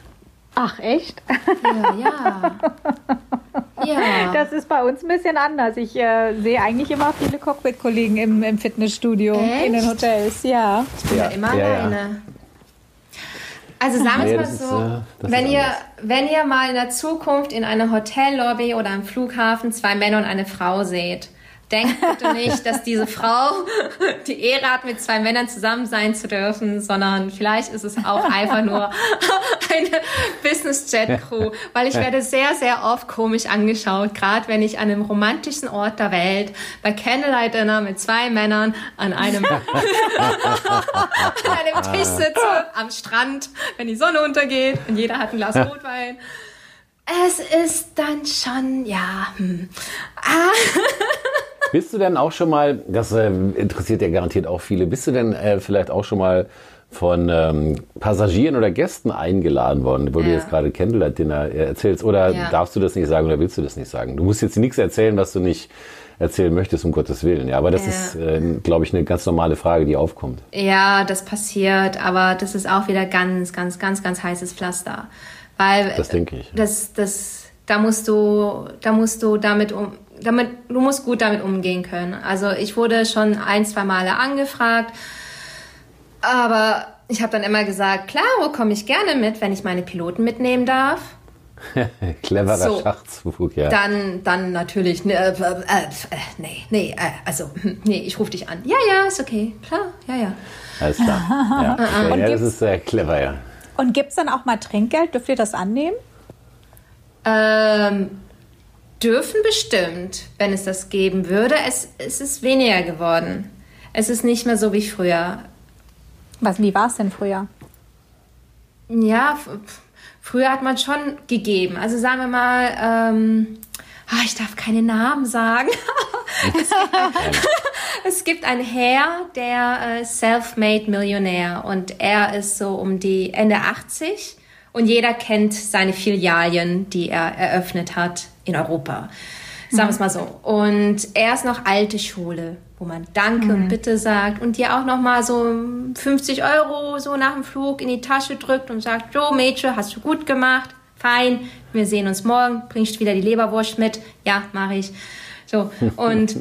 Ach, echt? Ja, ja. ja. Das ist bei uns ein bisschen anders. Ich äh, sehe eigentlich immer viele Cockpit-Kollegen im, im, Fitnessstudio, echt? in den Hotels, ja. Ich bin ja, ja immer ja, alleine. Ja. Also sagen wir es mal so, ist, äh, wenn, ihr, wenn ihr mal in der Zukunft in einer Hotellobby oder am Flughafen zwei Männer und eine Frau seht, Denkt bitte nicht, dass diese Frau die Ehre hat, mit zwei Männern zusammen sein zu dürfen, sondern vielleicht ist es auch einfach nur eine Business Jet Crew, weil ich werde sehr, sehr oft komisch angeschaut, gerade wenn ich an einem romantischen Ort der Welt bei Candlelight Dinner mit zwei Männern an einem, an einem Tisch sitze, am Strand, wenn die Sonne untergeht und jeder hat ein Glas Rotwein es ist dann schon, ja. Hm. Ah. Bist du denn auch schon mal, das äh, interessiert ja garantiert auch viele, bist du denn äh, vielleicht auch schon mal von ähm, Passagieren oder Gästen eingeladen worden, wo ja. du jetzt gerade Candlelight Dinner äh, erzählst? Oder ja. darfst du das nicht sagen oder willst du das nicht sagen? Du musst jetzt nichts erzählen, was du nicht erzählen möchtest, um Gottes Willen. Ja, aber das ja. ist, äh, glaube ich, eine ganz normale Frage, die aufkommt. Ja, das passiert, aber das ist auch wieder ganz, ganz, ganz, ganz heißes Pflaster. Weil das denke ich. Das, das, da musst du, da musst du damit um, damit, du musst gut damit umgehen können. Also ich wurde schon ein, zwei Male angefragt, aber ich habe dann immer gesagt, klar, wo komme ich gerne mit, wenn ich meine Piloten mitnehmen darf. Cleverer so, Schachzug, ja. Dann, dann natürlich, ne, äh, äh, äh, nee, nee, äh, also, nee, ich rufe dich an. Ja, ja, ist okay, klar, ja, ja. Alles klar. ja, ja das ist sehr clever, ja. Und gibt es dann auch mal Trinkgeld? Dürft ihr das annehmen? Ähm, dürfen bestimmt, wenn es das geben würde. Es, es ist weniger geworden. Es ist nicht mehr so wie früher. Was, wie war es denn früher? Ja, früher hat man schon gegeben. Also sagen wir mal, ähm, oh, ich darf keine Namen sagen. es, gibt ein, es, gibt ein Herr, der äh, self-made Millionär und er ist so um die Ende 80 und jeder kennt seine Filialen, die er eröffnet hat in Europa. Sagen wir es mal so. Und er ist noch alte Schule, wo man Danke mhm. und Bitte sagt und dir auch noch mal so 50 Euro so nach dem Flug in die Tasche drückt und sagt, Jo, Mädchen, hast du gut gemacht, fein, wir sehen uns morgen, bringst wieder die Leberwurst mit, ja, mache ich. So, und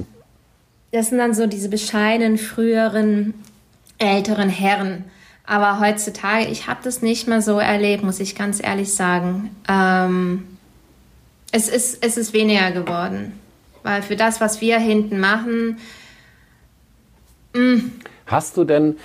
das sind dann so diese bescheidenen, früheren, älteren Herren, aber heutzutage, ich habe das nicht mehr so erlebt, muss ich ganz ehrlich sagen. Ähm, es, ist, es ist weniger geworden. Weil für das, was wir hinten machen. Mh. Mm. Hast du denn,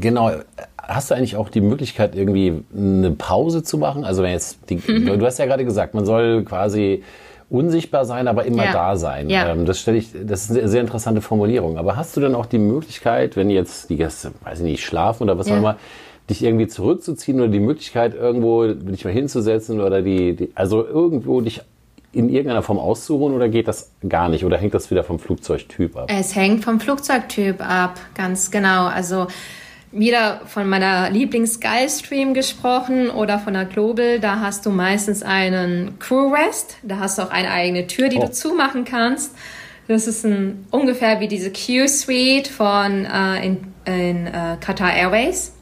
genau, hast du eigentlich auch die Möglichkeit, irgendwie eine Pause zu machen? Also wenn jetzt, die, du hast ja gerade gesagt, man soll quasi unsichtbar sein, aber immer ja. da sein. Ja. Ähm, das stelle ich, das ist eine sehr interessante Formulierung. Aber hast du dann auch die Möglichkeit, wenn jetzt die Gäste, weiß ich nicht, schlafen oder was ja. auch immer, dich irgendwie zurückzuziehen oder die Möglichkeit, irgendwo dich mal hinzusetzen oder die, die also irgendwo dich in irgendeiner Form auszuruhen oder geht das gar nicht? Oder hängt das wieder vom Flugzeugtyp ab? Es hängt vom Flugzeugtyp ab, ganz genau. Also wieder von meiner Lieblings-Sky-Stream gesprochen oder von der Global. Da hast du meistens einen Crew-Rest. Da hast du auch eine eigene Tür, die oh. du zumachen kannst. Das ist ein, ungefähr wie diese Q-Suite von äh, in, in äh, Qatar Airways.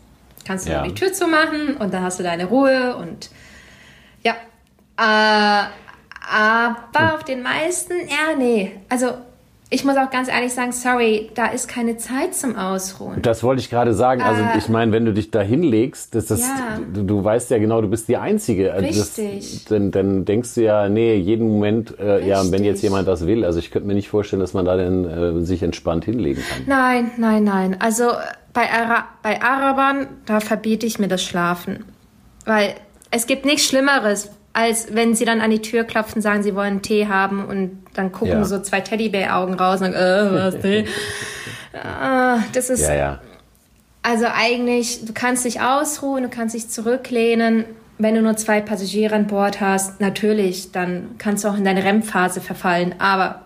Kannst du ja. die Tür zumachen und dann hast du deine Ruhe und ja. Äh, aber auf den meisten, ja, nee. Also ich muss auch ganz ehrlich sagen, sorry, da ist keine Zeit zum Ausruhen. Das wollte ich gerade sagen. Also äh, ich meine, wenn du dich da hinlegst, das, das, ja. du, du, weißt ja genau, du bist die Einzige. Also Richtig. Das, dann, dann denkst du ja, nee, jeden Moment, äh, ja, wenn jetzt jemand das will. Also ich könnte mir nicht vorstellen, dass man da dann äh, sich entspannt hinlegen kann. Nein, nein, nein. Also bei, Ara bei Arabern, da verbiete ich mir das Schlafen. Weil es gibt nichts Schlimmeres, als wenn sie dann an die Tür klopfen, sagen, sie wollen Tee haben und dann gucken ja. so zwei Teddybär-Augen raus und sagen, äh, was Tee? ah, das ist, ja, ja. also eigentlich, du kannst dich ausruhen, du kannst dich zurücklehnen. Wenn du nur zwei Passagiere an Bord hast, natürlich, dann kannst du auch in deine REM-Phase verfallen. Aber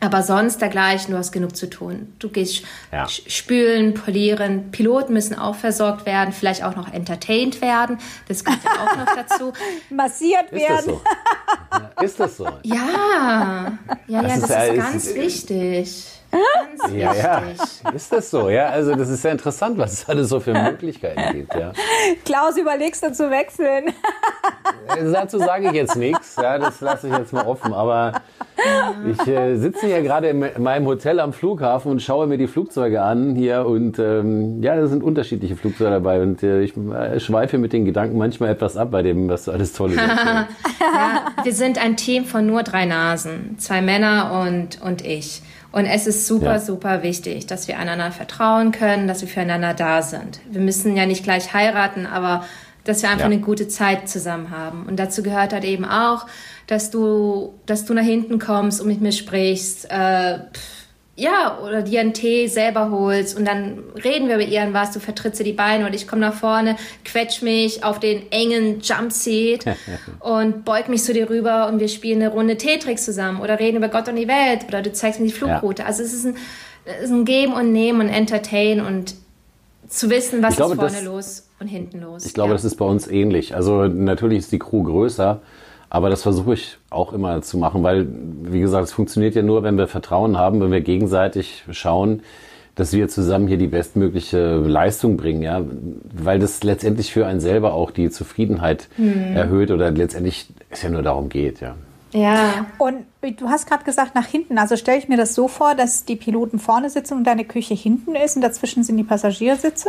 aber sonst dergleichen, du hast genug zu tun. Du gehst ja. spülen, polieren. Piloten müssen auch versorgt werden, vielleicht auch noch entertained werden. Das kommt ja auch noch dazu. Massiert ist werden. Das so? ist das so? Ja, ja, das ja, das ist, ist ganz ist, wichtig. Ganz ja, ja, ist das so? Ja, also das ist ja interessant, was es alles so für Möglichkeiten gibt. Ja. Klaus, überlegst du zu wechseln? Äh, dazu sage ich jetzt nichts. Ja, das lasse ich jetzt mal offen. Aber ich äh, sitze hier gerade in meinem Hotel am Flughafen und schaue mir die Flugzeuge an hier und ähm, ja, da sind unterschiedliche Flugzeuge dabei und äh, ich äh, schweife mit den Gedanken manchmal etwas ab bei dem, was du alles Tolles ja, Wir sind ein Team von nur drei Nasen, zwei Männer und, und ich. Und es ist super, ja. super wichtig, dass wir einander vertrauen können, dass wir füreinander da sind. Wir müssen ja nicht gleich heiraten, aber dass wir einfach ja. eine gute Zeit zusammen haben. Und dazu gehört halt eben auch, dass du, dass du nach hinten kommst und mit mir sprichst. Äh, pff, ja, oder dir einen Tee selber holst und dann reden wir mit ihr was, du vertrittst die Beine und ich komme nach vorne, quetsch mich auf den engen Jumpseat und beug mich zu dir rüber und wir spielen eine Runde Tetrix zusammen oder reden über Gott und die Welt oder du zeigst mir die Flugroute. Ja. Also es ist ein, es ist ein Geben und Nehmen und Entertain und zu wissen, was glaube, ist vorne das, los und hinten los. Ich glaube, ja. das ist bei uns ähnlich. Also natürlich ist die Crew größer, aber das versuche ich auch immer zu machen, weil, wie gesagt, es funktioniert ja nur, wenn wir Vertrauen haben, wenn wir gegenseitig schauen, dass wir zusammen hier die bestmögliche Leistung bringen, ja, weil das letztendlich für einen selber auch die Zufriedenheit mhm. erhöht oder letztendlich es ja nur darum geht, ja. Ja. Und du hast gerade gesagt, nach hinten. Also stelle ich mir das so vor, dass die Piloten vorne sitzen und deine Küche hinten ist und dazwischen sind die Passagiersitze?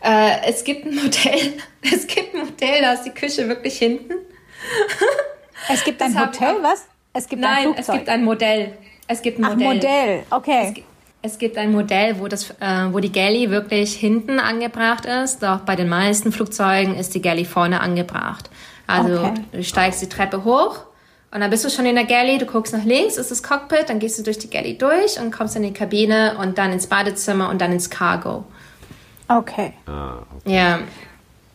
Äh, es gibt ein Modell, es gibt ein Modell, da ist die Küche wirklich hinten. Es gibt ein Hotel, was? Es gibt Nein, ein Flugzeug. es gibt ein Modell. Es gibt ein Ach, Modell. Modell, okay. Es, es gibt ein Modell, wo, das, äh, wo die Galley wirklich hinten angebracht ist. Doch bei den meisten Flugzeugen ist die Galley vorne angebracht. Also okay. du steigst die Treppe hoch und dann bist du schon in der Galley, du guckst nach links, ist das Cockpit, dann gehst du durch die Galley durch und kommst in die Kabine und dann ins Badezimmer und dann ins Cargo. Okay. Ah, okay. Ja.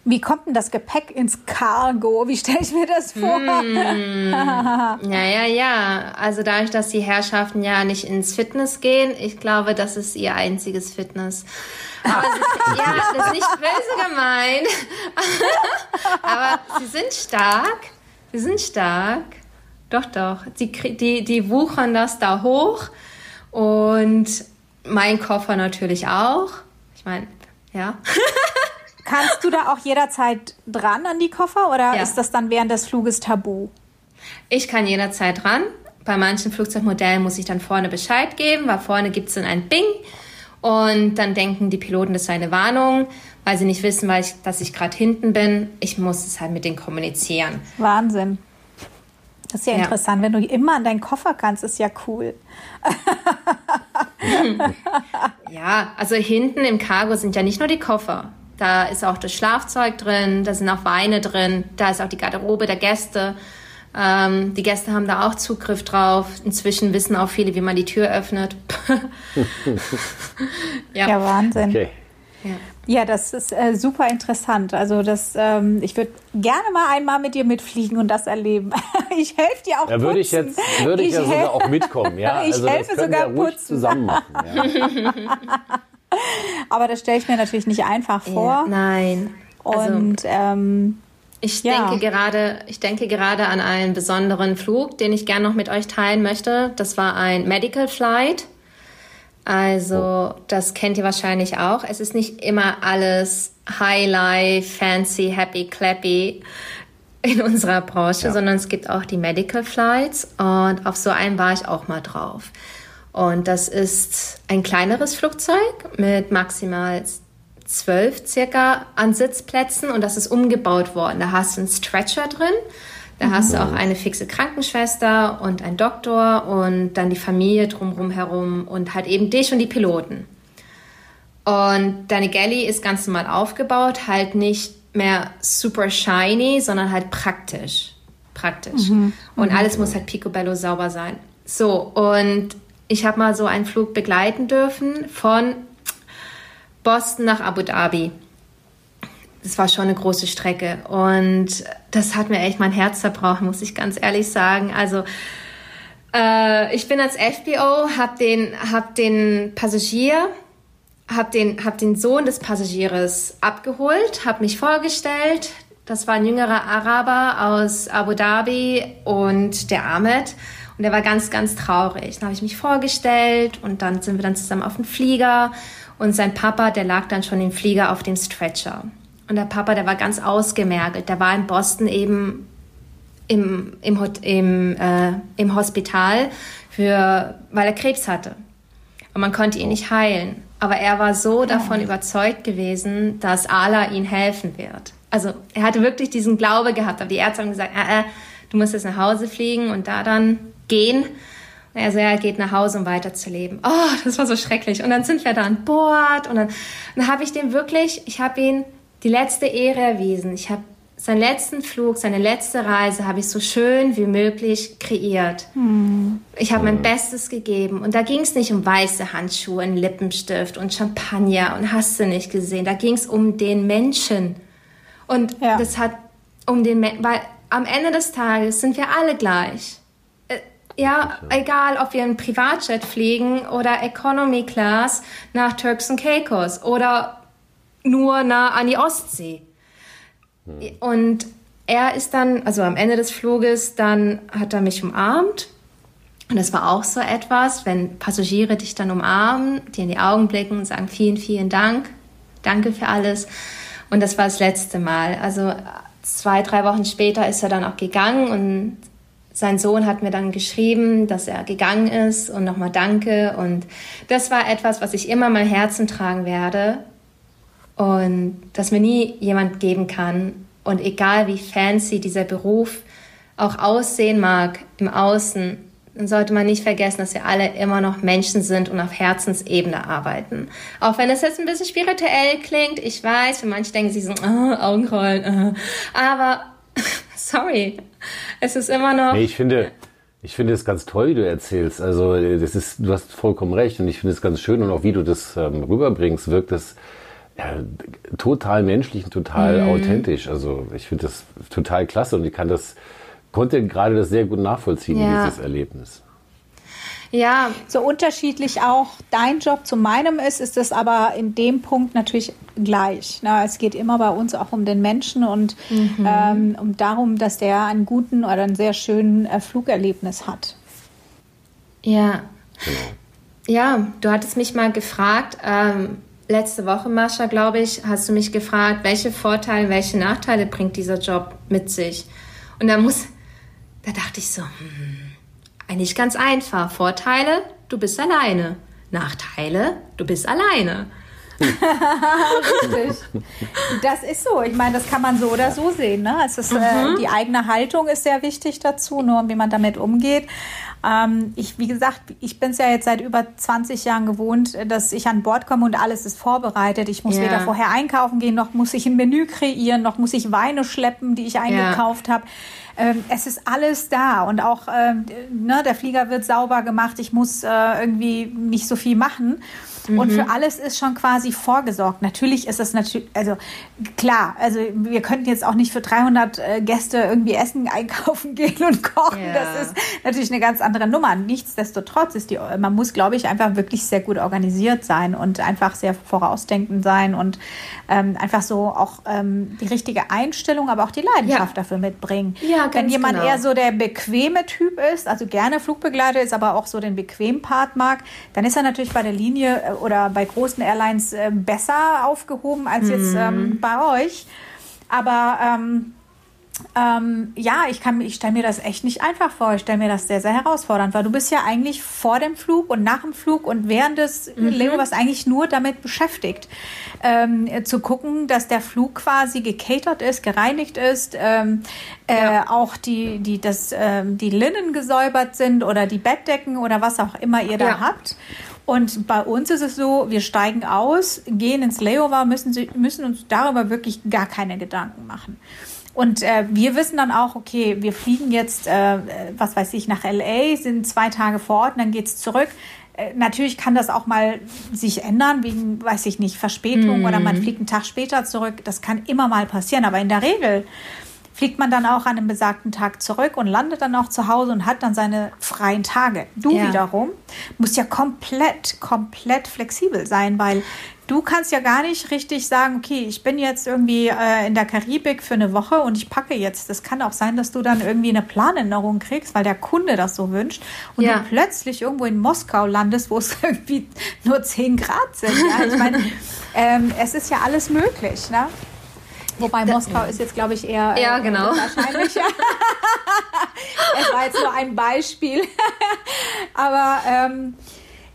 Wie kommt denn das Gepäck ins Cargo? Wie stelle ich mir das vor? Mm. ja, ja, ja. Also dadurch, dass die Herrschaften ja nicht ins Fitness gehen, ich glaube, das ist ihr einziges Fitness. Aber sie, ja, das ist nicht böse gemeint. Aber sie sind stark. Sie sind stark. Doch, doch. Die, die, die wuchern das da hoch. Und mein Koffer natürlich auch. Ich meine, ja. Kannst du da auch jederzeit dran an die Koffer oder ja. ist das dann während des Fluges tabu? Ich kann jederzeit dran. Bei manchen Flugzeugmodellen muss ich dann vorne Bescheid geben, weil vorne gibt es dann ein Bing und dann denken die Piloten, das sei eine Warnung, weil sie nicht wissen, weil ich, dass ich gerade hinten bin. Ich muss es halt mit denen kommunizieren. Wahnsinn. Das ist ja, ja, interessant. Wenn du immer an deinen Koffer kannst, ist ja cool. ja, also hinten im Cargo sind ja nicht nur die Koffer. Da ist auch das Schlafzeug drin, da sind auch Weine drin, da ist auch die Garderobe der Gäste. Ähm, die Gäste haben da auch Zugriff drauf. Inzwischen wissen auch viele, wie man die Tür öffnet. ja. ja. Wahnsinn. Okay. Ja. ja. das ist äh, super interessant. Also das, ähm, ich würde gerne mal einmal mit dir mitfliegen und das erleben. ich helfe dir auch. Da würde ich jetzt, würde ich, ich ja sogar auch mitkommen. Ja, ich also helfe sogar putzen. zusammen machen. Ja. Aber das stelle ich mir natürlich nicht einfach vor. Ja, nein. Also, Und ähm, ich ja. denke gerade, ich denke gerade an einen besonderen Flug, den ich gerne noch mit euch teilen möchte. Das war ein Medical Flight. Also, oh. das kennt ihr wahrscheinlich auch. Es ist nicht immer alles High Life, Fancy, Happy, Clappy in unserer Branche, ja. sondern es gibt auch die Medical Flights und auf so einen war ich auch mal drauf. Und das ist ein kleineres Flugzeug mit maximal zwölf circa an Sitzplätzen und das ist umgebaut worden. Da hast du einen Stretcher drin, da hast du auch eine fixe Krankenschwester und einen Doktor und dann die Familie drumherum herum und halt eben dich und die Piloten. Und deine Galley ist ganz normal aufgebaut, halt nicht mehr super shiny, sondern halt praktisch. Praktisch. Mhm. Und mhm. alles muss halt picobello sauber sein. So, und ich habe mal so einen Flug begleiten dürfen von Boston nach Abu Dhabi. Das war schon eine große Strecke und das hat mir echt mein Herz zerbrochen, muss ich ganz ehrlich sagen. Also äh, ich bin als FBO, habe den, hab den Passagier, habe den, hab den Sohn des Passagiers abgeholt, habe mich vorgestellt. Das war ein jüngerer Araber aus Abu Dhabi und der Ahmed. Und er war ganz, ganz traurig. Dann habe ich mich vorgestellt und dann sind wir dann zusammen auf dem Flieger. Und sein Papa, der lag dann schon im Flieger auf dem Stretcher. Und der Papa, der war ganz ausgemergelt. Der war in Boston eben im, im, im, äh, im Hospital, für, weil er Krebs hatte. Und man konnte ihn nicht heilen. Aber er war so davon überzeugt gewesen, dass Allah ihn helfen wird. Also er hatte wirklich diesen Glaube gehabt. Aber die Ärzte haben gesagt, äh, äh, du musst jetzt nach Hause fliegen und da dann gehen. Und er er geht nach Hause, um weiterzuleben. Oh, das war so schrecklich. Und dann sind wir da an Bord und dann, dann habe ich dem wirklich, ich habe ihn die letzte Ehre erwiesen. Ich habe seinen letzten Flug, seine letzte Reise habe ich so schön wie möglich kreiert. Hm. Ich habe mein Bestes gegeben. Und da ging es nicht um weiße Handschuhe, einen Lippenstift und Champagner und hast du nicht gesehen. Da ging es um den Menschen. Und ja. das hat um den, Menschen, weil am Ende des Tages sind wir alle gleich. Ja, egal ob wir einen Privatjet fliegen oder Economy Class nach Turks und Caicos oder nur nah an die Ostsee. Hm. Und er ist dann, also am Ende des Fluges, dann hat er mich umarmt. Und das war auch so etwas, wenn Passagiere dich dann umarmen, dir in die Augen blicken und sagen, vielen, vielen Dank, danke für alles. Und das war das letzte Mal. Also zwei, drei Wochen später ist er dann auch gegangen und sein Sohn hat mir dann geschrieben, dass er gegangen ist und nochmal danke. Und das war etwas, was ich immer in meinem Herzen tragen werde, und dass mir nie jemand geben kann. Und egal wie fancy dieser Beruf auch aussehen mag im Außen, dann sollte man nicht vergessen, dass wir alle immer noch Menschen sind und auf Herzensebene arbeiten. Auch wenn es jetzt ein bisschen spirituell klingt, ich weiß, für manche denken sie so, oh, Augenrollen, oh. aber sorry, es ist immer noch. Nee, ich finde, ich finde es ganz toll, wie du erzählst. Also, das ist, du hast vollkommen recht und ich finde es ganz schön und auch wie du das ähm, rüberbringst, wirkt es ja, total menschlich und total mhm. authentisch. Also ich finde das total klasse und ich kann das, konnte gerade das sehr gut nachvollziehen, ja. dieses Erlebnis. Ja, so unterschiedlich auch dein Job zu meinem ist, ist es aber in dem Punkt natürlich gleich. Na, es geht immer bei uns auch um den Menschen und mhm. ähm, um darum, dass der einen guten oder einen sehr schönen äh, Flugerlebnis hat. Ja. Genau. Ja, du hattest mich mal gefragt, ähm, letzte Woche, Mascha, glaube ich, hast du mich gefragt, welche Vorteile, welche Nachteile bringt dieser Job mit sich? Und da muss, da dachte ich so, hm, eigentlich ganz einfach. Vorteile, du bist alleine. Nachteile, du bist alleine. Richtig. Das ist so. Ich meine, das kann man so oder so sehen. Ne? Es ist, äh, mhm. äh, die eigene Haltung ist sehr wichtig dazu, nur wie man damit umgeht. Ähm, ich, wie gesagt, ich bin es ja jetzt seit über 20 Jahren gewohnt, dass ich an Bord komme und alles ist vorbereitet. Ich muss ja. weder vorher einkaufen gehen, noch muss ich ein Menü kreieren, noch muss ich Weine schleppen, die ich eingekauft ja. habe. Ähm, es ist alles da und auch ähm, ne, der Flieger wird sauber gemacht. Ich muss äh, irgendwie nicht so viel machen. Mhm. Und für alles ist schon quasi vorgesorgt. Natürlich ist es natürlich, also klar, also wir könnten jetzt auch nicht für 300 äh, Gäste irgendwie Essen einkaufen gehen und kochen. Yeah. Das ist natürlich eine ganz andere Nummer. Nichtsdestotrotz ist die, man muss, glaube ich, einfach wirklich sehr gut organisiert sein und einfach sehr vorausdenkend sein und ähm, einfach so auch ähm, die richtige Einstellung, aber auch die Leidenschaft ja. dafür mitbringen. Ja, Wenn jemand genau. eher so der bequeme Typ ist, also gerne Flugbegleiter ist, aber auch so den bequemen Part mag, dann ist er natürlich bei der Linie äh, oder bei großen Airlines äh, besser aufgehoben als jetzt ähm, mhm. bei euch. Aber ähm, ähm, ja, ich kann, ich stelle mir das echt nicht einfach vor. Ich stelle mir das sehr, sehr herausfordernd, weil du bist ja eigentlich vor dem Flug und nach dem Flug und während des mhm. Layovers eigentlich nur damit beschäftigt, ähm, zu gucken, dass der Flug quasi gecatert ist, gereinigt ist, ähm, äh, ja. auch die, die, das, ähm, die Linnen gesäubert sind oder die Bettdecken oder was auch immer ihr da ja. habt. Und bei uns ist es so, wir steigen aus, gehen ins Layover, müssen, müssen uns darüber wirklich gar keine Gedanken machen. Und äh, wir wissen dann auch, okay, wir fliegen jetzt, äh, was weiß ich, nach LA, sind zwei Tage vor Ort und dann geht's zurück. Äh, natürlich kann das auch mal sich ändern, wegen, weiß ich nicht, Verspätung mm. oder man fliegt einen Tag später zurück. Das kann immer mal passieren, aber in der Regel fliegt man dann auch an einem besagten Tag zurück und landet dann auch zu Hause und hat dann seine freien Tage. Du ja. wiederum musst ja komplett, komplett flexibel sein, weil du kannst ja gar nicht richtig sagen, okay, ich bin jetzt irgendwie äh, in der Karibik für eine Woche und ich packe jetzt. Das kann auch sein, dass du dann irgendwie eine Planänderung kriegst, weil der Kunde das so wünscht und ja. du plötzlich irgendwo in Moskau landest, wo es irgendwie nur 10 Grad sind. Ja? Ich meine, ähm, es ist ja alles möglich. Ne? Wobei Moskau ist jetzt, glaube ich, eher ja, äh, genau. wahrscheinlich. es war jetzt nur ein Beispiel. Aber ähm,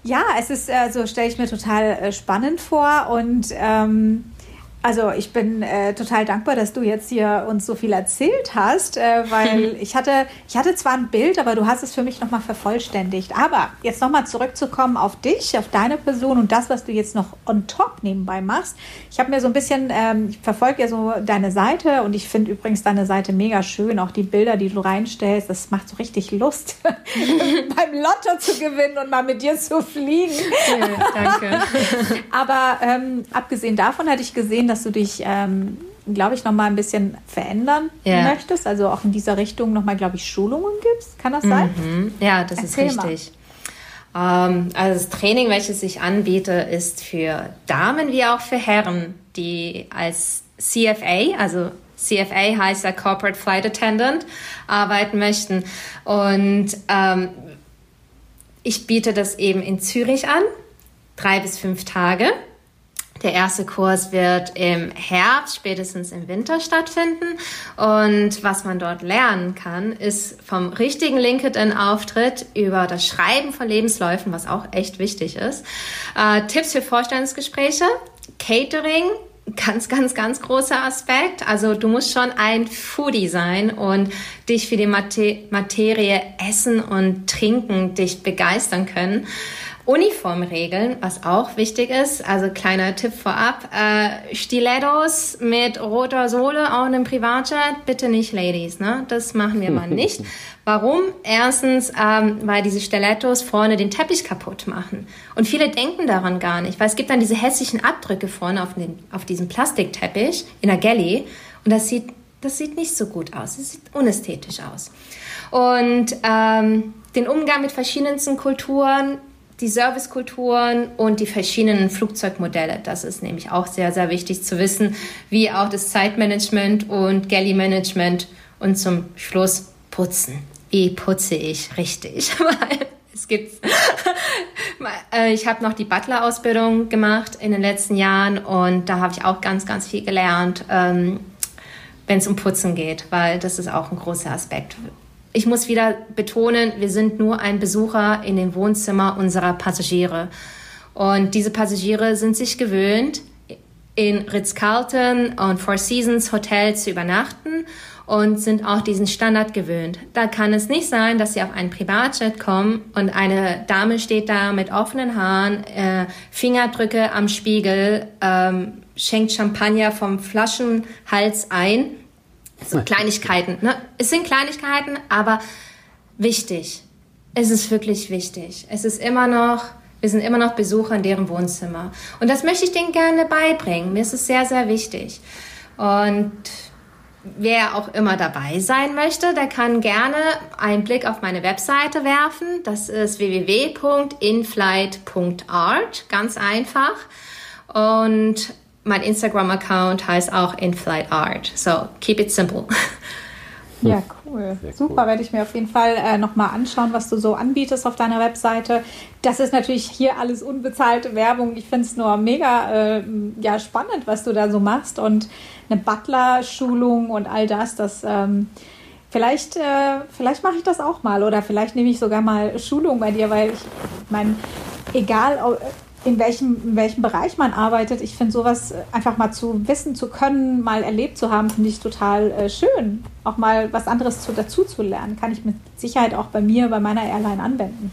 ja, es ist, äh, so stelle ich mir total äh, spannend vor und ähm, also ich bin äh, total dankbar, dass du jetzt hier uns so viel erzählt hast, äh, weil ich hatte, ich hatte zwar ein Bild, aber du hast es für mich nochmal vervollständigt. Aber jetzt nochmal zurückzukommen auf dich, auf deine Person und das, was du jetzt noch on top nebenbei machst. Ich habe mir so ein bisschen, ähm, ich verfolge ja so deine Seite und ich finde übrigens deine Seite mega schön, auch die Bilder, die du reinstellst, das macht so richtig Lust, beim Lotto zu gewinnen und mal mit dir zu fliegen. Ja, danke. aber ähm, abgesehen davon hatte ich gesehen, dass du dich, ähm, glaube ich, noch mal ein bisschen verändern ja. möchtest. Also auch in dieser Richtung noch mal, glaube ich, Schulungen gibst. Kann das sein? Mhm. Ja, das Erzähl ist richtig. Ähm, also das Training, welches ich anbiete, ist für Damen wie auch für Herren, die als CFA, also CFA heißt ja Corporate Flight Attendant, arbeiten möchten. Und ähm, ich biete das eben in Zürich an, drei bis fünf Tage. Der erste Kurs wird im Herbst, spätestens im Winter stattfinden. Und was man dort lernen kann, ist vom richtigen LinkedIn-Auftritt über das Schreiben von Lebensläufen, was auch echt wichtig ist, äh, Tipps für Vorstellungsgespräche, Catering, ganz, ganz, ganz großer Aspekt. Also du musst schon ein Foodie sein und dich für die Materie Essen und Trinken dich begeistern können. Uniformregeln, was auch wichtig ist. Also kleiner Tipp vorab. Äh, Stilettos mit roter Sohle auch in einem Privatjet, bitte nicht Ladies, ne? Das machen wir mal nicht. Warum? Erstens, ähm, weil diese Stilettos vorne den Teppich kaputt machen. Und viele denken daran gar nicht, weil es gibt dann diese hässlichen Abdrücke vorne auf, den, auf diesem Plastikteppich in der Galley und das sieht, das sieht nicht so gut aus. Es sieht unästhetisch aus. Und ähm, den Umgang mit verschiedensten Kulturen, die Servicekulturen und die verschiedenen Flugzeugmodelle. Das ist nämlich auch sehr, sehr wichtig zu wissen, wie auch das Zeitmanagement und Galley-Management und zum Schluss Putzen. Wie putze ich richtig? es gibt, äh, ich habe noch die Butler-Ausbildung gemacht in den letzten Jahren und da habe ich auch ganz, ganz viel gelernt, ähm, wenn es um Putzen geht, weil das ist auch ein großer Aspekt ich muss wieder betonen, wir sind nur ein Besucher in dem Wohnzimmer unserer Passagiere. Und diese Passagiere sind sich gewöhnt, in Ritz-Carlton und Four Seasons Hotel zu übernachten und sind auch diesen Standard gewöhnt. Da kann es nicht sein, dass sie auf einen Privatjet kommen und eine Dame steht da mit offenen Haaren, äh, Fingerdrücke am Spiegel, ähm, schenkt Champagner vom Flaschenhals ein so Kleinigkeiten. Ne? Es sind Kleinigkeiten, aber wichtig. Es ist wirklich wichtig. Es ist immer noch, wir sind immer noch Besucher in deren Wohnzimmer. Und das möchte ich denen gerne beibringen. Mir ist es sehr, sehr wichtig. Und wer auch immer dabei sein möchte, der kann gerne einen Blick auf meine Webseite werfen. Das ist www.inflight.art. Ganz einfach. Und mein Instagram-Account heißt auch Inflight Art. So keep it simple. Ja, cool. Sehr Super, cool. werde ich mir auf jeden Fall äh, nochmal anschauen, was du so anbietest auf deiner Webseite. Das ist natürlich hier alles unbezahlte Werbung. Ich finde es nur mega äh, ja, spannend, was du da so machst. Und eine Butler-Schulung und all das, das ähm, vielleicht, äh, vielleicht mache ich das auch mal oder vielleicht nehme ich sogar mal Schulung bei dir, weil ich meine, egal in welchem, in welchem Bereich man arbeitet. Ich finde sowas einfach mal zu wissen, zu können, mal erlebt zu haben, finde ich total äh, schön. Auch mal was anderes zu, dazu zu lernen, kann ich mit Sicherheit auch bei mir, bei meiner Airline anwenden.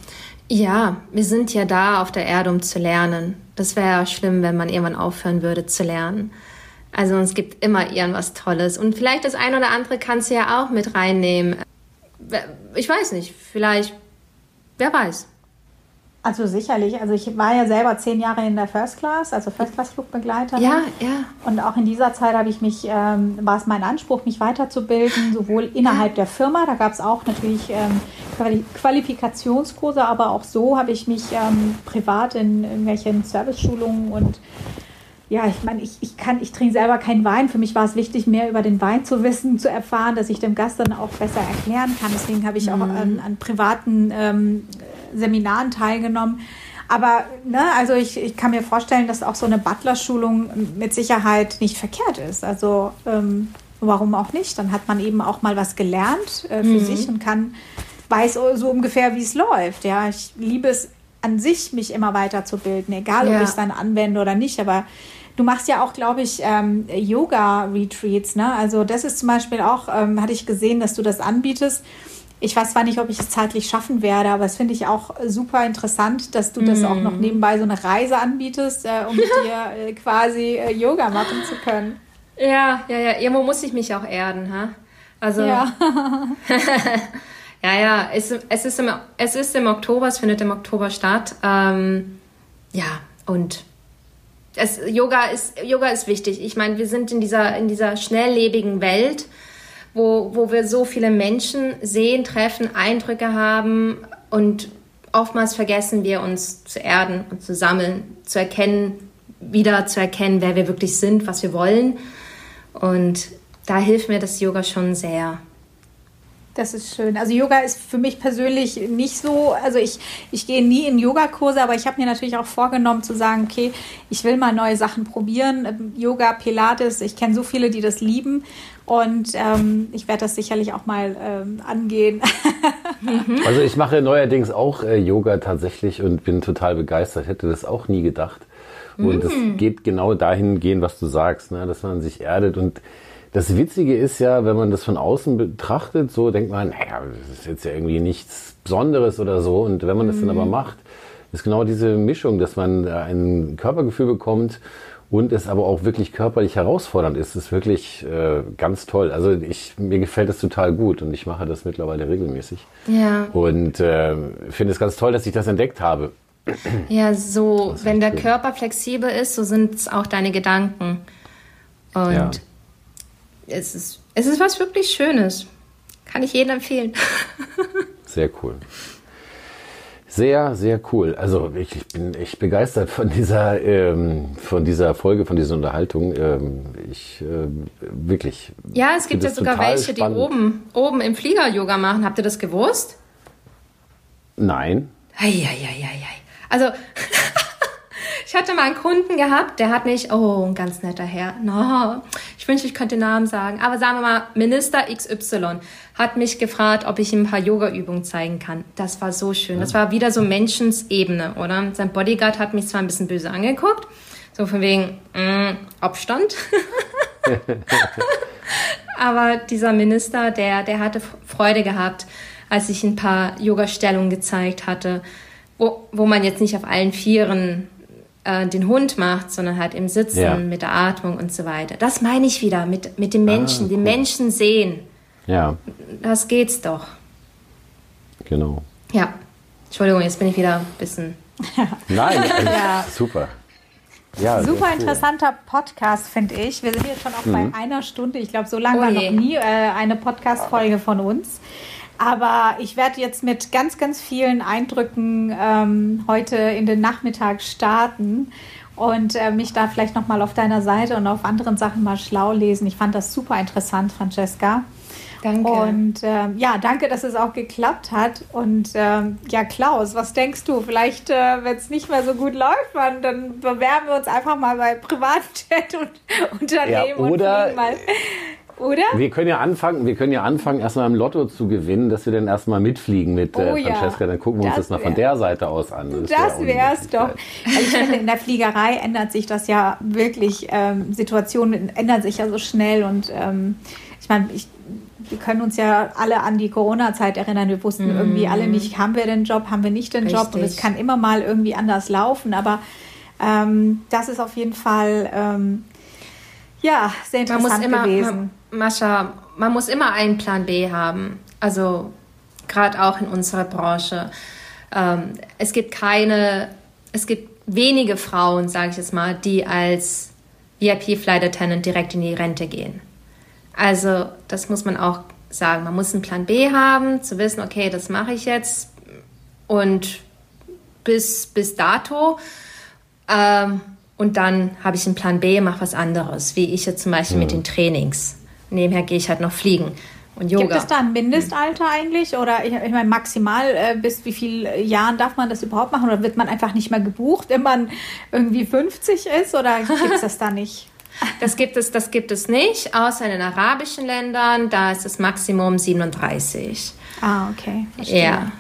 Ja, wir sind ja da auf der Erde, um zu lernen. Das wäre ja schlimm, wenn man irgendwann aufhören würde zu lernen. Also es gibt immer irgendwas Tolles. Und vielleicht das ein oder andere kannst du ja auch mit reinnehmen. Ich weiß nicht, vielleicht, wer weiß. Also sicherlich. Also ich war ja selber zehn Jahre in der First Class, also First Class Flugbegleiterin. Ja, ja. Und auch in dieser Zeit habe ich mich, ähm, war es mein Anspruch, mich weiterzubilden, sowohl innerhalb der Firma, da gab es auch natürlich ähm, Qualifikationskurse, aber auch so habe ich mich ähm, privat in irgendwelchen Service-Schulungen und ja, ich meine, ich, ich kann, ich trinke selber keinen Wein. Für mich war es wichtig, mehr über den Wein zu wissen, zu erfahren, dass ich dem Gast dann auch besser erklären kann. Deswegen habe ich auch mhm. an, an privaten ähm, Seminaren teilgenommen. Aber ne, also ich, ich kann mir vorstellen, dass auch so eine Butler-Schulung mit Sicherheit nicht verkehrt ist. Also ähm, warum auch nicht? Dann hat man eben auch mal was gelernt äh, für mhm. sich und kann weiß so ungefähr, wie es läuft. Ja, ich liebe es an sich, mich immer weiterzubilden, egal ja. ob ich es dann anwende oder nicht. Aber du machst ja auch, glaube ich, ähm, Yoga-Retreats. Ne? Also das ist zum Beispiel auch, ähm, hatte ich gesehen, dass du das anbietest. Ich weiß zwar nicht, ob ich es zeitlich schaffen werde, aber es finde ich auch super interessant, dass du das mm. auch noch nebenbei so eine Reise anbietest, äh, um mit dir äh, quasi äh, Yoga machen zu können. Ja, ja, ja. Irgendwo muss ich mich auch erden, ha? Also. Ja. ja, ja. Es, es, ist im, es ist im Oktober, es findet im Oktober statt. Ähm, ja, und es, Yoga ist Yoga ist wichtig. Ich meine, wir sind in dieser in dieser schnelllebigen Welt wo, wo wir so viele Menschen sehen, treffen, Eindrücke haben und oftmals vergessen wir uns zu erden und zu sammeln, zu erkennen, wieder zu erkennen, wer wir wirklich sind, was wir wollen. Und da hilft mir das Yoga schon sehr. Das ist schön. Also Yoga ist für mich persönlich nicht so, also ich, ich gehe nie in Yogakurse, aber ich habe mir natürlich auch vorgenommen zu sagen, okay, ich will mal neue Sachen probieren. Yoga, Pilates, ich kenne so viele, die das lieben und ähm, ich werde das sicherlich auch mal ähm, angehen. also ich mache neuerdings auch äh, Yoga tatsächlich und bin total begeistert. Hätte das auch nie gedacht. Und es mm. geht genau dahin gehen, was du sagst, ne? dass man sich erdet und das Witzige ist ja, wenn man das von außen betrachtet, so denkt man, naja, das ist jetzt ja irgendwie nichts Besonderes oder so. Und wenn man das mhm. dann aber mhm. macht, ist genau diese Mischung, dass man ein Körpergefühl bekommt und es aber auch wirklich körperlich herausfordernd ist, ist wirklich äh, ganz toll. Also ich, mir gefällt das total gut und ich mache das mittlerweile regelmäßig. Ja. Und äh, finde es ganz toll, dass ich das entdeckt habe. Ja, so, wenn der schön. Körper flexibel ist, so sind es auch deine Gedanken. Und ja es ist, es ist was wirklich Schönes. Kann ich jedem empfehlen. Sehr cool. Sehr, sehr cool. Also ich, ich bin echt begeistert von dieser, ähm, von dieser Folge, von dieser Unterhaltung. Ähm, ich äh, wirklich. Ja, es gibt ja sogar welche, spannend. die oben, oben im Flieger Yoga machen. Habt ihr das gewusst? Nein. Eieieiei. Also ich hatte mal einen Kunden gehabt, der hat mich, oh, ein ganz netter Herr, no, ich wünsche, ich könnte den Namen sagen, aber sagen wir mal, Minister XY hat mich gefragt, ob ich ihm ein paar Yoga-Übungen zeigen kann. Das war so schön. Das war wieder so Menschensebene, oder? Sein Bodyguard hat mich zwar ein bisschen böse angeguckt, so von wegen mm, Abstand. aber dieser Minister, der, der hatte Freude gehabt, als ich ein paar Yoga-Stellungen gezeigt hatte, wo, wo man jetzt nicht auf allen Vieren äh, den Hund macht, sondern halt im Sitzen, ja. mit der Atmung und so weiter. Das meine ich wieder mit, mit dem Menschen, ah, den Menschen sehen. Ja. Das geht's doch. Genau. Ja. Entschuldigung, jetzt bin ich wieder ein bisschen. Nein, ja. super. Ja, Super interessanter Podcast, finde ich. Wir sind jetzt schon auch mhm. bei einer Stunde. Ich glaube, so lange oh war noch nie äh, eine Podcast-Folge von uns. Aber ich werde jetzt mit ganz, ganz vielen Eindrücken ähm, heute in den Nachmittag starten und äh, mich da vielleicht nochmal auf deiner Seite und auf anderen Sachen mal schlau lesen. Ich fand das super interessant, Francesca. Danke. Und äh, ja, danke, dass es auch geklappt hat. Und äh, ja, Klaus, was denkst du? Vielleicht, äh, wenn es nicht mehr so gut läuft, man, dann bewerben wir uns einfach mal bei Privatjet und Unternehmen ja, oder, und mal Oder? Wir können ja anfangen, wir können ja anfangen, erstmal im Lotto zu gewinnen, dass wir dann erstmal mitfliegen mit äh, Oh. Francesca. Dann gucken wir uns Das das mal von wär- der Seite aus an. Das wär auch eine wär's doch. Also ich finde, in der Fliegerei ändert sich das ja wirklich. Ähm, Situationen ändern sich ja so schnell und ähm, ich meine, ich, wir können uns ja alle an die Corona-Zeit erinnern. Wir wussten irgendwie alle nicht, haben wir den Job, haben wir nicht den Job und es Richtig. kann immer mal irgendwie anders laufen. Aber ähm, das ist auf jeden Fall ähm, ja sehr Man muss interessant immer, gewesen. man, Mascha, man muss immer einen Plan B haben. Also gerade auch in unserer Branche. Ähm, es gibt keine, es gibt wenige Frauen, sage ich jetzt mal, die als VIP Flight Attendant direkt in die Rente gehen. Also das muss man auch sagen. Man muss einen Plan B haben, zu wissen, okay, das mache ich jetzt und bis, bis dato. Ähm, und dann habe ich einen Plan B, mache was anderes, wie ich jetzt zum Beispiel mit den Trainings. Nebenher gehe ich halt noch fliegen und Yoga. Gibt es da ein Mindestalter eigentlich? Oder ich, ich meine, maximal äh, bis wie viel Jahren darf man das überhaupt machen? Oder wird man einfach nicht mehr gebucht, wenn man irgendwie 50 ist? Oder gibt es das da nicht? Das gibt es, das gibt es nicht, außer in den arabischen Ländern, da ist das Maximum 37. Ah, okay. Verstehe. Ja.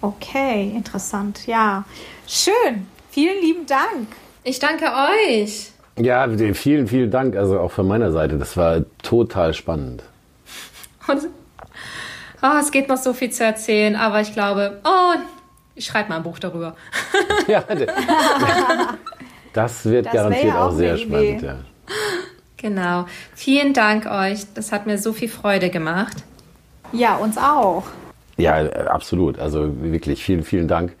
Okay, interessant. Ja. Schön. Vielen lieben Dank. Ich danke euch. Ja, vielen, vielen Dank. Also auch von meiner Seite. Das war total spannend. Und oh, es geht noch so viel zu erzählen, aber ich glaube, oh, ich schreibe mal ein Buch darüber. Ja, das wird Das garantiert ja auch auch sehr spannend. Ja. Genau. Vielen Dank euch. Das hat mir so viel Freude gemacht. Ja, uns auch. Ja, absolut. Also wirklich vielen, vielen Dank.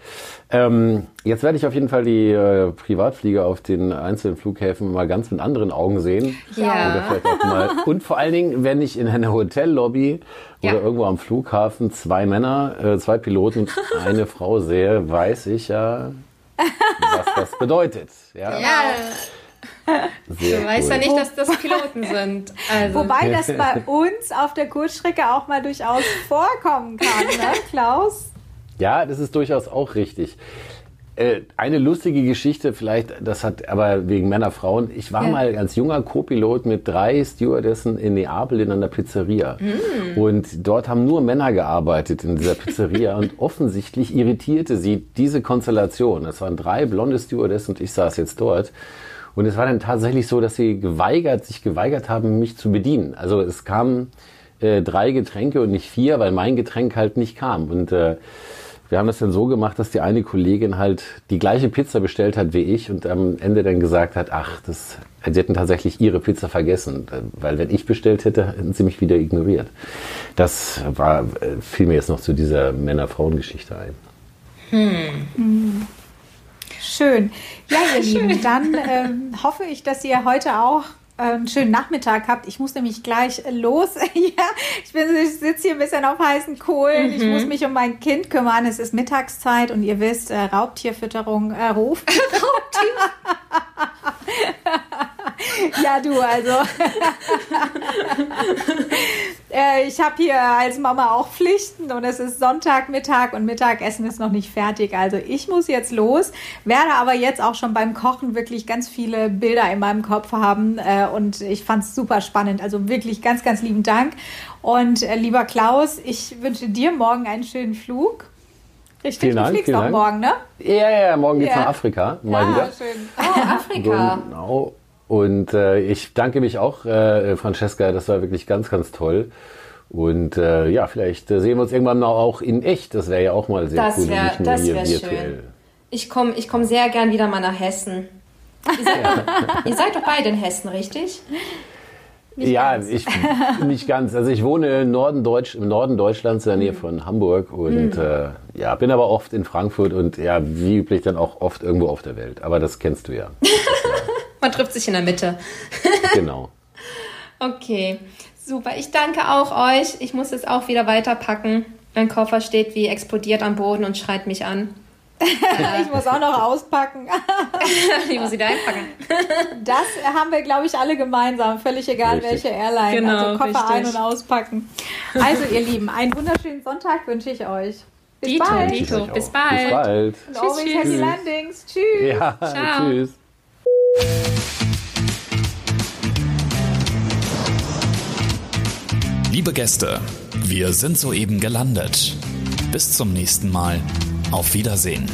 Ähm, jetzt werde ich auf jeden Fall die äh, Privatflieger auf den einzelnen Flughäfen mal ganz mit anderen Augen sehen. Ja. Oder vielleicht auch mal. Und vor allen Dingen, wenn ich in einer Hotellobby Ja. oder irgendwo am Flughafen zwei Männer, äh, zwei Piloten und eine Frau sehe, weiß ich ja, was das bedeutet. Ja, sehr Du weißt cool. ja nicht, dass das Piloten sind. Also, Wobei das bei uns auf der Kurzstrecke auch mal durchaus vorkommen kann, ne, Klaus? Ja, das ist durchaus auch richtig. Äh, Eine lustige Geschichte vielleicht, das hat aber wegen Männer, Frauen. Ich war Ja. mal als junger Co-Pilot mit drei Stewardessen in Neapel in einer Pizzeria. Mm. Und dort haben nur Männer gearbeitet in dieser Pizzeria und offensichtlich irritierte sie diese Konstellation. Es waren drei blonde Stewardessen und ich saß jetzt dort. Und es war dann tatsächlich so, dass sie geweigert, sich geweigert haben, mich zu bedienen. Also es kamen äh, drei Getränke und nicht vier, weil mein Getränk halt nicht kam. Und äh, wir haben das dann so gemacht, dass die eine Kollegin halt die gleiche Pizza bestellt hat wie ich und am Ende dann gesagt hat, ach, das, sie hätten tatsächlich ihre Pizza vergessen, weil wenn ich bestellt hätte, hätten sie mich wieder ignoriert. Das war, äh, fiel mir jetzt noch zu dieser Männer-Frauen-Geschichte ein. Schön. Ja, ihr Lieben, dann ähm, hoffe ich, dass ihr heute auch einen schönen Nachmittag habt. Ich muss nämlich gleich los. ja, ich, bin- ich sitze hier ein bisschen auf heißen Kohlen. Ich muss mich um mein Kind kümmern. Es ist Mittagszeit und ihr wisst, äh, Raubtierfütterung äh, ruft. ja, du, also. äh, ich habe hier als Mama auch Pflichten und es ist Sonntagmittag und Mittagessen ist noch nicht fertig. Also ich muss jetzt los, werde aber jetzt auch schon beim Kochen wirklich ganz viele Bilder in meinem Kopf haben äh, und ich fand es super spannend. Also wirklich ganz, ganz lieben Dank. Und äh, lieber Klaus, ich wünsche dir morgen einen schönen Flug. Richtig, Vielen du Dank, fliegst auch Dank. morgen, ne? Ja, ja, ja, morgen geht's Ja. nach Afrika, mal ah, wieder. schön. oh, Afrika. Genau. Und äh, ich danke mich auch, äh, Francesca, das war wirklich ganz, ganz toll. Und äh, ja, vielleicht äh, sehen wir uns irgendwann noch auch in echt. Das wäre ja auch mal sehr Das cool, wär- nicht nur das hier wär virtuell. schön. Ich komme ich komm sehr gern wieder mal nach Hessen. Ihr seid, ihr seid doch beide in Hessen, richtig? ja, ganz. ich nicht ganz. Also ich wohne im Norden, Deutsch, im Norden Deutschlands in der Nähe von Hamburg und äh, ja, bin aber oft in Frankfurt und ja, wie üblich dann auch oft irgendwo auf der Welt. Aber das kennst du ja. Man trifft sich in der Mitte. genau. Okay, super. Ich danke auch euch. Ich muss jetzt auch wieder weiterpacken. Mein Koffer steht wie explodiert am Boden und schreit mich an. Ich muss auch noch auspacken. Ich muss wieder einpacken. Das haben wir, glaube ich, alle gemeinsam. Völlig egal, Richtig. welche Airline. Genau, also Koffer richtig. ein- und auspacken. Also, ihr Lieben, einen wunderschönen Sonntag wünsche ich euch. Bis Dito, bald. Dito, bis bald. Bis bald. Und always Tschüss, happy tschüss. landings. Tschüss. Ja, Ciao. tschüss. Liebe Gäste, wir sind soeben gelandet. Bis zum nächsten Mal. Auf Wiedersehen.